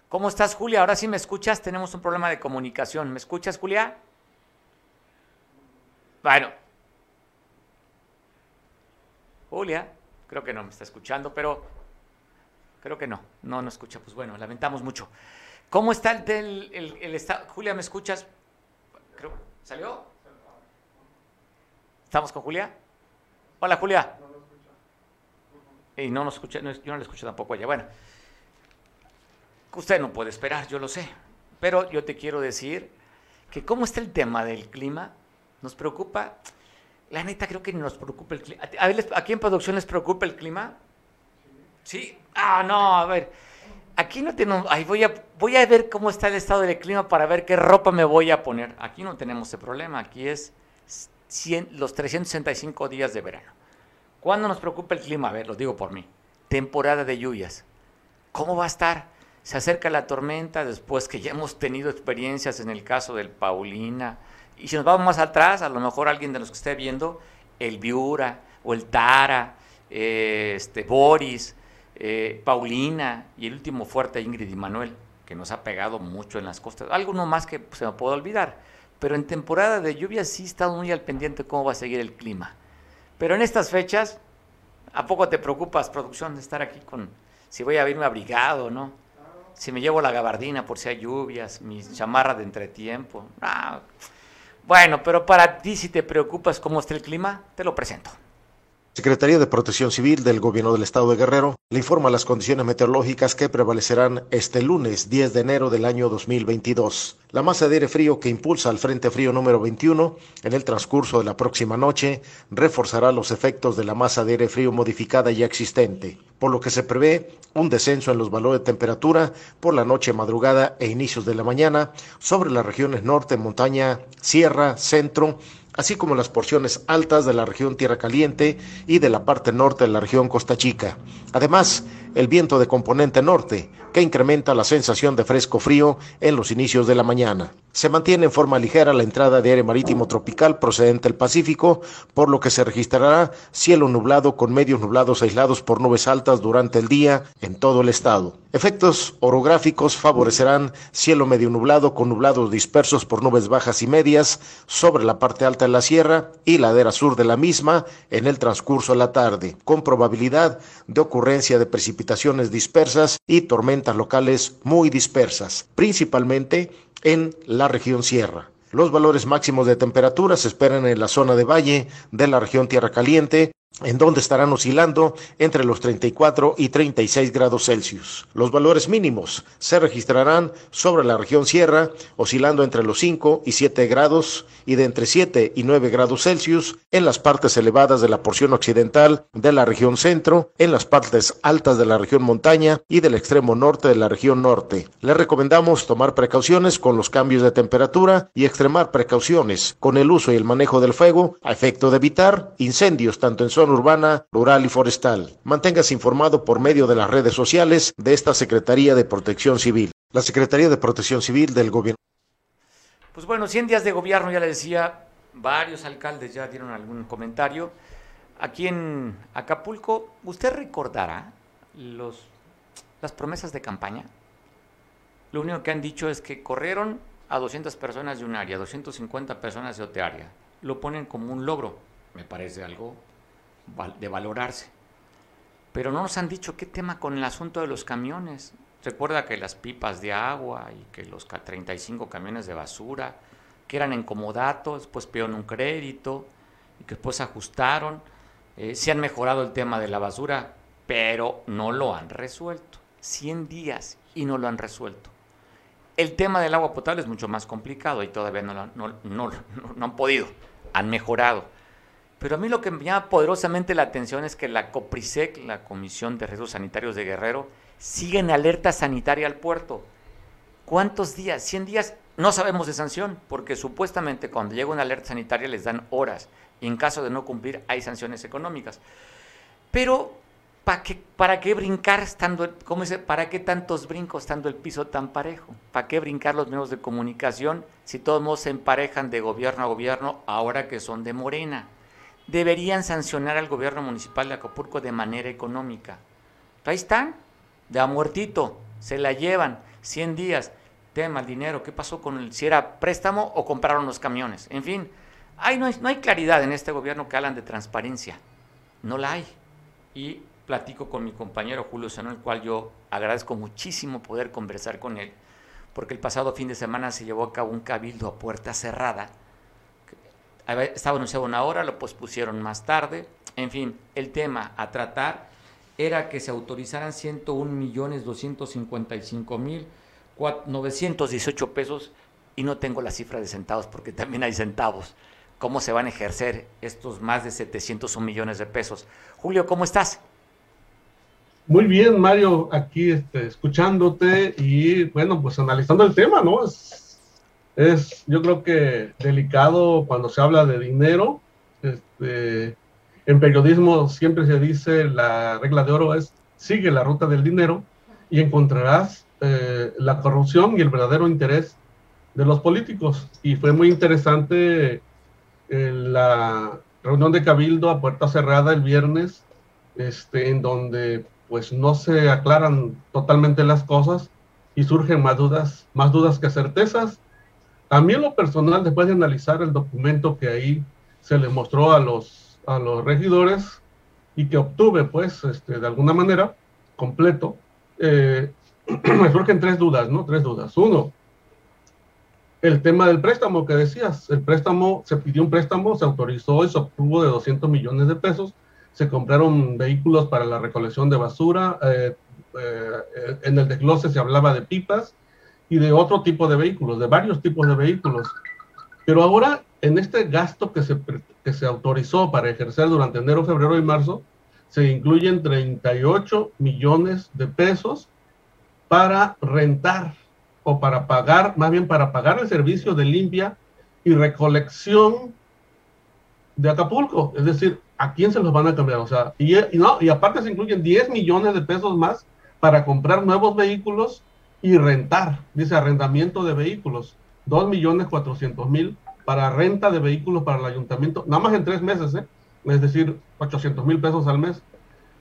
¿Cómo estás, Julia? Ahora sí me escuchas. Tenemos un problema de comunicación. ¿Me escuchas, Julia? Bueno. Julia, creo que no me está escuchando, pero creo que no. No, no escucha. Pues bueno, lamentamos mucho. ¿Cómo está el, el, el, el estado? Julia, ¿me escuchas? ¿Salió? ¿Estamos con Julia? Hola, Julia. Y no nos escucha, no, yo no le escucho tampoco a ella. Bueno, usted no puede esperar, yo lo sé. Pero yo te quiero decir que cómo está el tema del clima, nos preocupa. La neta, creo que nos preocupa el clima. ¿A ver, ¿Aquí en producción les preocupa el clima? Sí. Ah, no, a ver. Aquí no tenemos. Ay, voy, a, voy a ver cómo está el estado del clima para ver qué ropa me voy a poner. Aquí no tenemos ese problema. Aquí es 100, los 365 días de verano. ¿Cuándo nos preocupa el clima? A ver, lo digo por mí. Temporada de lluvias. ¿Cómo va a estar? Se acerca la tormenta después que ya hemos tenido experiencias en el caso del Paulina, Y si nos vamos más atrás, a lo mejor alguien de los que esté viendo, el Viura o el Tara, eh, este, Boris, eh, Paulina y el último fuerte Ingrid y Manuel, que nos ha pegado mucho en las costas. Algo no más que se me puede olvidar. Pero en temporada de lluvia sí he estado muy al pendiente cómo va a seguir el clima. Pero en estas fechas, ¿a poco te preocupas, producción, de estar aquí con si voy a irme abrigado, no? Si me llevo la gabardina por si hay lluvias, mi chamarra de entretiempo. Ah, bueno, pero para ti si te preocupas cómo está el clima, te lo presento. Secretaría de Protección Civil del Gobierno del Estado de Guerrero le informa las condiciones meteorológicas que prevalecerán este lunes 10 de enero del año 2022. La masa de aire frío que impulsa al Frente Frío número 21 en el transcurso de la próxima noche reforzará los efectos de la masa de aire frío modificada ya existente, por lo que se prevé un descenso en los valores de temperatura por la noche, madrugada e inicios de la mañana sobre las regiones norte, montaña, sierra, centro, así como las porciones altas de la región Tierra Caliente y de la parte norte de la región Costa Chica. Además, el viento de componente norte, que incrementa la sensación de fresco frío en los inicios de la mañana. Se mantiene en forma ligera la entrada de aire marítimo tropical procedente del Pacífico, por lo que se registrará cielo nublado con medios nublados aislados por nubes altas durante el día en todo el estado. Efectos orográficos favorecerán cielo medio nublado con nublados dispersos por nubes bajas y medias sobre la parte alta de la sierra y ladera sur de la misma en el transcurso de la tarde, con probabilidad de ocurrencia de precipitaciones dispersas y tormentas locales muy dispersas, principalmente en la región sierra. Los valores máximos de temperatura se esperan en la zona de valle de la región Tierra Caliente, en donde estarán oscilando entre los 34 y 36 grados Celsius. Los valores mínimos se registrarán sobre la región sierra, oscilando entre los 5 y 7 grados y de entre 7 y 9 grados Celsius en las partes elevadas de la porción occidental de la región centro, en las partes altas de la región montaña y del extremo norte de la región norte. Les recomendamos tomar precauciones con los cambios de temperatura y extremar precauciones con el uso y el manejo del fuego a efecto de evitar incendios tanto en urbana, rural y forestal. Manténgase informado por medio de las redes sociales de esta Secretaría de Protección Civil. La Secretaría de Protección Civil del Gobierno. Pues bueno, 100 días de gobierno, ya le decía, varios alcaldes ya dieron algún comentario. Aquí en Acapulco, ¿usted recordará los, las promesas de campaña? Lo único que han dicho es que corrieron a 200 personas de un área, 250 personas de otra área. Lo ponen como un logro. Me parece algo de valorarse. Pero no nos han dicho qué tema con el asunto de los camiones. Recuerda que las pipas de agua y que los 35 camiones de basura, que eran en comodato, después pidieron un crédito y que después ajustaron. Eh, se han mejorado el tema de la basura, pero no lo han resuelto. 100 días y no lo han resuelto. El tema del agua potable es mucho más complicado y todavía no, no, no, no han podido. Han mejorado pero a mí lo que me llama poderosamente la atención es que la COPRISEC, la Comisión de Riesgos Sanitarios de Guerrero, sigue en alerta sanitaria al puerto. ¿Cuántos días? ¿100 días? No sabemos de sanción, porque supuestamente cuando llega una alerta sanitaria les dan horas y en caso de no cumplir hay sanciones económicas. Pero, ¿para qué, para qué brincar estando, cómo dice, para qué tantos brincos estando el piso tan parejo? ¿Para qué brincar los medios de comunicación si todos modos se emparejan de gobierno a gobierno ahora que son de Morena? Deberían sancionar al gobierno municipal de Acapulco de manera económica. Ahí están, de a muertito, se la llevan 100 días, tema el dinero, ¿qué pasó con el, si era préstamo o compraron los camiones? En fin, no, hay, no hay claridad en este gobierno que hablan de transparencia, no la hay. Y platico con mi compañero Julio Seno, el cual yo agradezco muchísimo poder conversar con él, porque el pasado fin de semana se llevó a cabo un cabildo a puerta cerrada estaba anunciado una hora, lo pospusieron más tarde. En fin, el tema a tratar era que se autorizaran 101 millones 255 mil 918 pesos y no tengo la cifra de centavos porque también hay centavos. ¿Cómo se van a ejercer estos más de 701 millones de pesos? Julio, ¿cómo estás? Muy bien, Mario, aquí este, escuchándote y bueno, pues analizando el tema, ¿no? Es es, yo creo que delicado cuando se habla de dinero. Este, en periodismo siempre se dice la regla de oro es sigue la ruta del dinero y encontrarás eh, la corrupción y el verdadero interés de los políticos. Y fue muy interesante eh, la reunión de Cabildo a puerta cerrada el viernes, este, en donde pues no se aclaran totalmente las cosas y surgen más dudas, más dudas que certezas. A mí en lo personal, después de analizar el documento que ahí se le mostró a los, a los regidores y que obtuve, pues, este, de alguna manera, completo, eh, me surgen tres dudas, ¿no? Tres dudas. Uno, el tema del préstamo que decías, el préstamo, se pidió un préstamo, se autorizó y se obtuvo de 200 millones de pesos, se compraron vehículos para la recolección de basura, eh, eh, en el desglose se hablaba de pipas y de otro tipo de vehículos, de varios tipos de vehículos. Pero ahora, en este gasto que se, que se autorizó para ejercer durante enero, febrero y marzo, se incluyen 38 millones de pesos para rentar o para pagar, más bien para pagar el servicio de limpia y recolección de Acapulco. Es decir, ¿a quién se los van a cambiar? O sea, y, no, y aparte se incluyen 10 millones de pesos más para comprar nuevos vehículos y rentar, dice arrendamiento de vehículos, 2 millones 400 mil para renta de vehículos para el ayuntamiento, nada más en tres meses, ¿eh? es decir, 800 mil pesos al mes,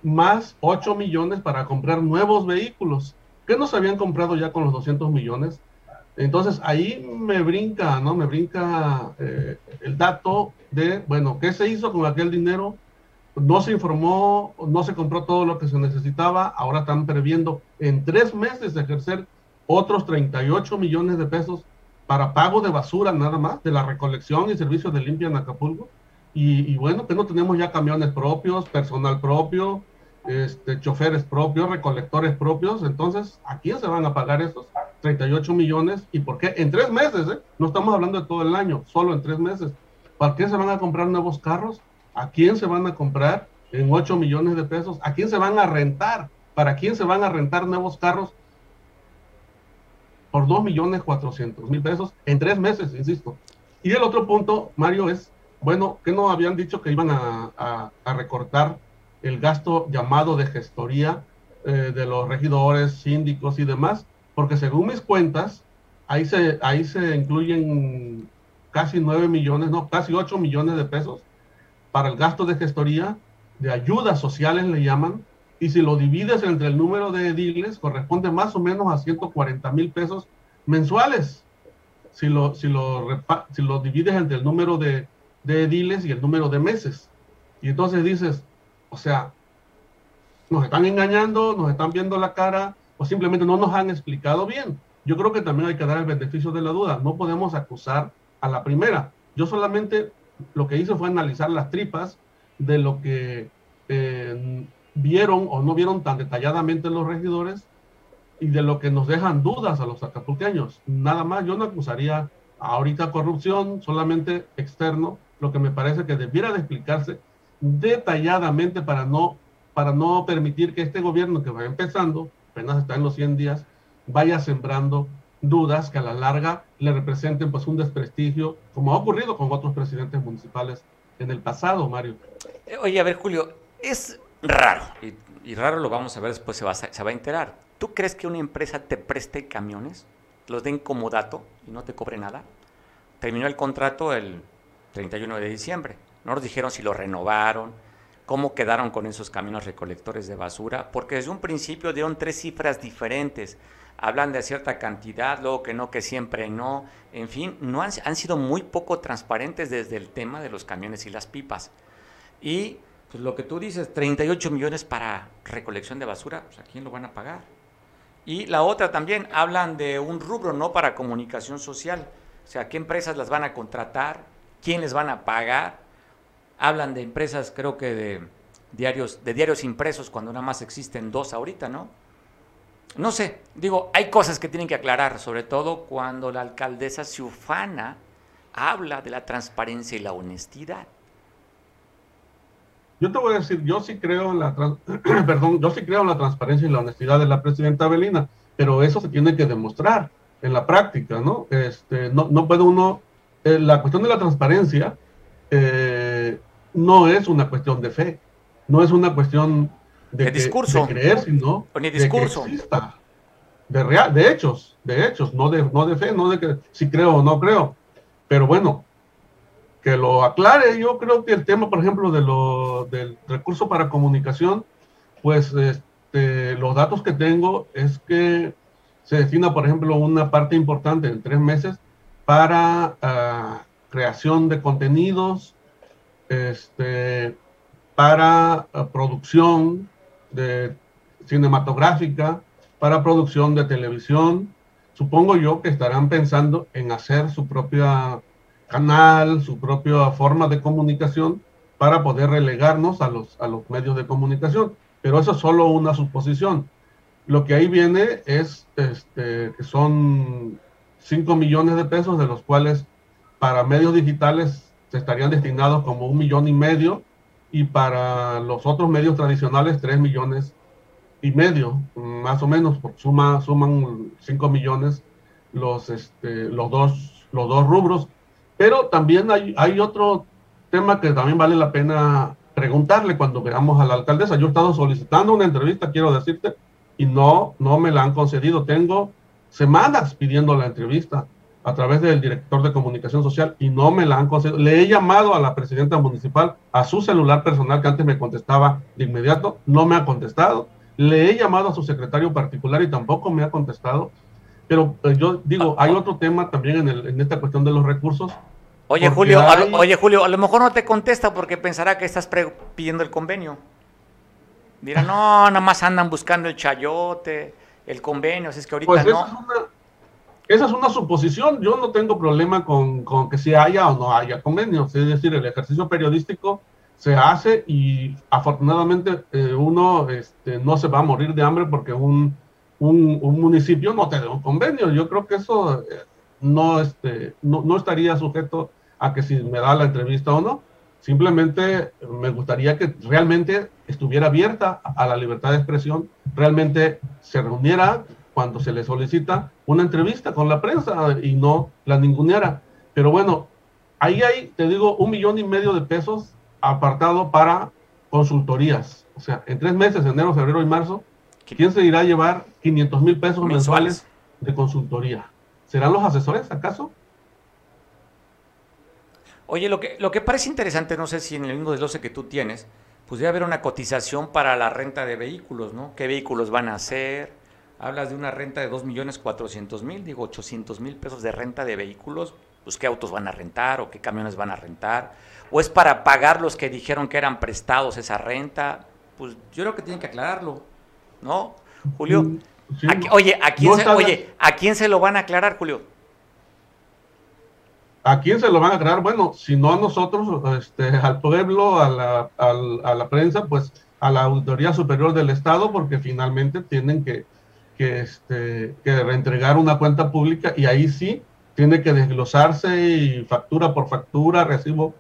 más 8 millones para comprar nuevos vehículos. ¿Qué nos habían comprado ya con los 200 millones? Entonces ahí me brinca, ¿no? Me brinca eh, el dato de, bueno, ¿qué se hizo con aquel dinero? No se informó, no se compró todo lo que se necesitaba, ahora están previendo en tres meses ejercer otros 38 millones de pesos para pago de basura nada más, de la recolección y servicios de limpia en Acapulco. Y, bueno, que no tenemos ya camiones propios, personal propio, este, choferes propios, recolectores propios. Entonces, ¿a quién se van a pagar esos 38 millones? ¿Y por qué? En tres meses, ¿eh? No estamos hablando de todo el año, solo en tres meses. ¿Para qué se van a comprar nuevos carros? ¿A quién se van a comprar en 8 millones de pesos? ¿A quién se van a rentar? ¿Para quién se van a rentar nuevos carros por 2 millones 400 mil pesos en tres meses, insisto? Y el otro punto, Mario, es, bueno, que no habían dicho que iban a recortar el gasto llamado de gestoría eh, de los regidores, síndicos y demás, porque según mis cuentas, ahí se, ahí se incluyen casi 9 millones, no, casi 8 millones de pesos para el gasto de gestoría, de ayudas sociales le llaman, y si lo divides entre el número de ediles, corresponde más o menos a 140 mil pesos mensuales. Si lo, si, lo, si lo divides entre el número de, de ediles y el número de meses. Y entonces dices, o sea, nos están engañando, nos están viendo la cara o simplemente no nos han explicado bien. Yo creo que también hay que dar el beneficio de la duda. No podemos acusar a la primera. Yo solamente lo que hice fue analizar las tripas de lo que eh, vieron o no vieron tan detalladamente los regidores y de lo que nos dejan dudas a los acapulqueños. Nada más, yo no acusaría ahorita corrupción, solamente externo, lo que me parece que debiera de explicarse detalladamente para no, para no permitir que este gobierno que va empezando, apenas está en los 100 días, vaya sembrando dudas que a la larga le representen pues un desprestigio, como ha ocurrido con otros presidentes municipales en el pasado, Mario. Eh, oye, a ver, Julio, es raro, y, raro lo vamos a ver después, se va, se va a enterar. ¿Tú crees que una empresa te preste camiones, los den como dato y no te cobre nada? Terminó el contrato el 31 de diciembre no nos dijeron si lo renovaron, cómo quedaron con esos caminos recolectores de basura, porque desde un principio dieron tres cifras diferentes. Hablan de cierta cantidad, luego que no, que siempre no. En fin, no han, sido muy poco transparentes desde el tema de los camiones y las pipas. Y pues, lo que tú dices, 38 millones para recolección de basura, pues, ¿a quién lo van a pagar? Y la otra también, hablan de un rubro, ¿no? Para comunicación social. O sea, ¿qué empresas las van a contratar? ¿Quién les van a pagar? hablan de empresas, creo que de diarios, de diarios impresos, cuando nada más existen dos ahorita, ¿no? No sé, digo, hay cosas que tienen que aclarar, sobre todo cuando la alcaldesa Ciufana habla de la transparencia y la honestidad. Yo te voy a decir, yo sí creo en la perdón, yo sí creo en la transparencia y la honestidad de la presidenta Belina, pero eso se tiene que demostrar en la práctica, ¿no? Este, no, no puede uno, eh, la cuestión de la transparencia eh, no es una cuestión de fe, no es una cuestión de, discurso. creer, sino ni discurso. de que exista, de, real, de hechos, de hechos, no de, no de fe, no de que si creo o no creo. Pero bueno, que lo aclare. Yo creo que el tema, por ejemplo, de lo, del recurso para comunicación, pues este, los datos que tengo es que se destina, por ejemplo, una parte importante en tres meses para ah, creación de contenidos, este, para ah, producción de cinematográfica, para producción de televisión. Supongo yo que estarán pensando en hacer su propia canal, su propia forma de comunicación para poder relegarnos a los, a los medios de comunicación. Pero eso es solo una suposición. Lo que ahí viene es este, que son 5 millones de pesos, de los cuales para medios digitales se estarían destinados como un millón y medio y para los otros medios tradicionales 3 millones y medio, más o menos, porque suma, suman 5 millones los, este, los, dos, los dos rubros. Pero también hay, hay otro tema que también vale la pena preguntarle cuando veamos a la alcaldesa. Yo he estado solicitando una entrevista, quiero decirte, y no, no me la han concedido. Tengo semanas pidiendo la entrevista a través del director de comunicación social y no me la han concedido. Le he llamado a la presidenta municipal, a su celular personal que antes me contestaba de inmediato, no me ha contestado. Le he llamado a su secretario particular y tampoco me ha contestado. Pero eh, yo digo, hay otro tema también en, el, en esta cuestión de los recursos. Oye Julio, lo, oye Julio, a lo mejor no te contesta porque pensará que estás pidiendo el convenio. Dirá, no, nada más andan buscando el chayote, el convenio, así es que ahorita pues no. Es, una, esa es una suposición, yo no tengo problema con, con que si haya o no haya convenios, es decir, el ejercicio periodístico se hace y afortunadamente eh, uno este, no se va a morir de hambre porque un, un, un, municipio no te da un convenio. Yo creo que eso eh, no, este, no, no, estaría sujeto a que si me da la entrevista o no. Simplemente me gustaría que realmente estuviera abierta a la libertad de expresión, realmente se reuniera cuando se le solicita una entrevista con la prensa y no la ninguneara. Pero bueno, ahí hay, te digo, un millón y medio de pesos apartado para consultorías. O sea, en tres meses, enero, febrero y marzo, ¿quién se irá a llevar 500 mil pesos mensuales de consultoría? ¿Serán los asesores acaso? Oye, lo que, lo que parece interesante, no sé si en el mismo desglose que tú tienes, pues debe haber una cotización para la renta de vehículos, ¿no? ¿Qué vehículos van a hacer? Hablas de una renta de 2.400.000, digo 800 mil pesos de renta de vehículos, pues qué autos van a rentar o qué camiones van a rentar, o es para pagar los que dijeron que eran prestados esa renta, pues yo creo que tienen que aclararlo, ¿no? Julio, sí. ¿a, oye, ¿a quién, no se, oye, ¿a quién se lo van a aclarar, Julio? ¿A quién se lo van a aclarar? Bueno, si no a nosotros, este, al pueblo, a la, a, a la prensa, pues a la Auditoría Superior del Estado, porque finalmente tienen que, que, este, que reentregar una cuenta pública y ahí sí tiene que desglosarse y factura por factura, recibo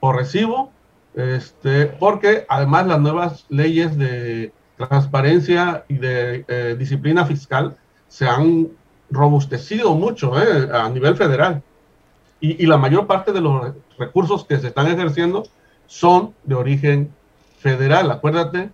por recibo, este, porque además las nuevas leyes de transparencia y de eh, disciplina fiscal se han robustecido mucho eh, a nivel federal. Y, y, la mayor parte de los recursos que se están ejerciendo son de origen federal. Acuérdate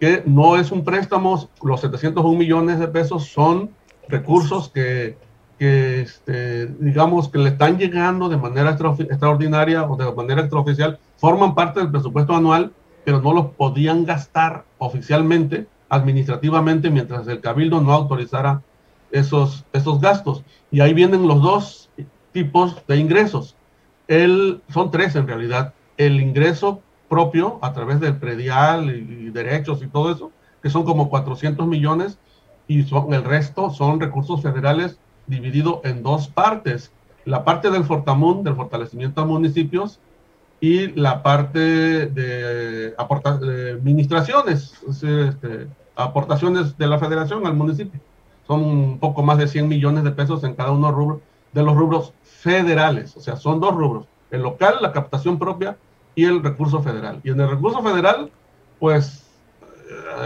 que no es un préstamo, los 701 millones de pesos son recursos que, que este, digamos, que le están llegando de manera extra, extraordinaria o de manera extraoficial, forman parte del presupuesto anual, pero no los podían gastar oficialmente, administrativamente, mientras el cabildo no autorizara esos, esos gastos. Y ahí vienen los dos tipos de ingresos. El, son tres en realidad. El ingreso propio a través del predial y, derechos y todo eso, que son como 400 millones, y el resto son recursos federales dividido en dos partes. La parte del Fortamun, del fortalecimiento a municipios, y la parte de, aporta, administraciones, este, aportaciones de la federación al municipio. Son un poco más de 100 millones de pesos en cada uno de los rubros federales, o sea, son dos rubros, el local, la captación propia y el recurso federal. Y en el recurso federal, pues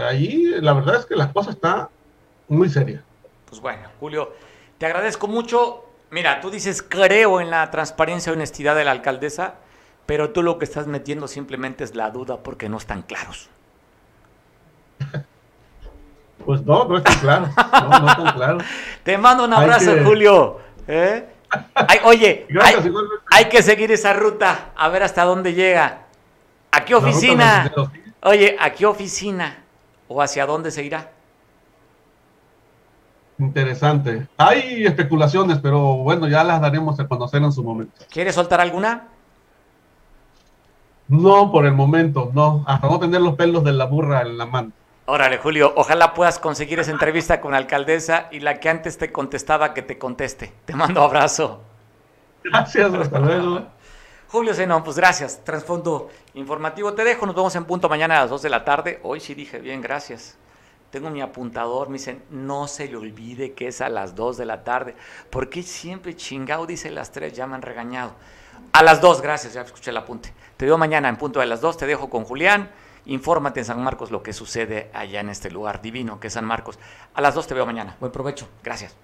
ahí la verdad es que la cosa está muy seria. Pues bueno, Julio, te agradezco mucho. Mira, tú dices creo en la transparencia y honestidad de la alcaldesa, pero tú lo que estás metiendo simplemente es la duda porque no están claros. Pues no, no es tan claro. No. Te mando un abrazo, que- Julio. ¿eh? Ay, oye, Gracias, hay, hay que seguir esa ruta, a ver hasta dónde llega. ¿A qué oficina? Oye, ¿a qué oficina? ¿O hacia dónde se irá? Interesante. Hay especulaciones, pero bueno, ya las daremos a conocer en su momento. ¿Quieres soltar alguna? No, por el momento, no. Hasta no tener los pelos de la burra en la mano. Órale, Julio, ojalá puedas conseguir esa entrevista con la alcaldesa y la que antes te contestaba que te conteste. Te mando abrazo. Gracias, hasta luego. Julio Zenón, pues gracias. Trasfondo informativo. Te dejo, nos vemos en punto mañana a las 2 de la tarde. Hoy sí dije bien, gracias. Tengo mi apuntador, me dicen, no se le olvide que es a las 2 de la tarde. ¿Por qué siempre chingado dice las 3? Ya me han regañado. A las 2, gracias, ya escuché el apunte. Te veo mañana en punto de las 2, te dejo con Julián. Infórmate en San Marcos lo que sucede allá en este lugar divino que es San Marcos. A las 2 te veo mañana. Buen provecho. Gracias.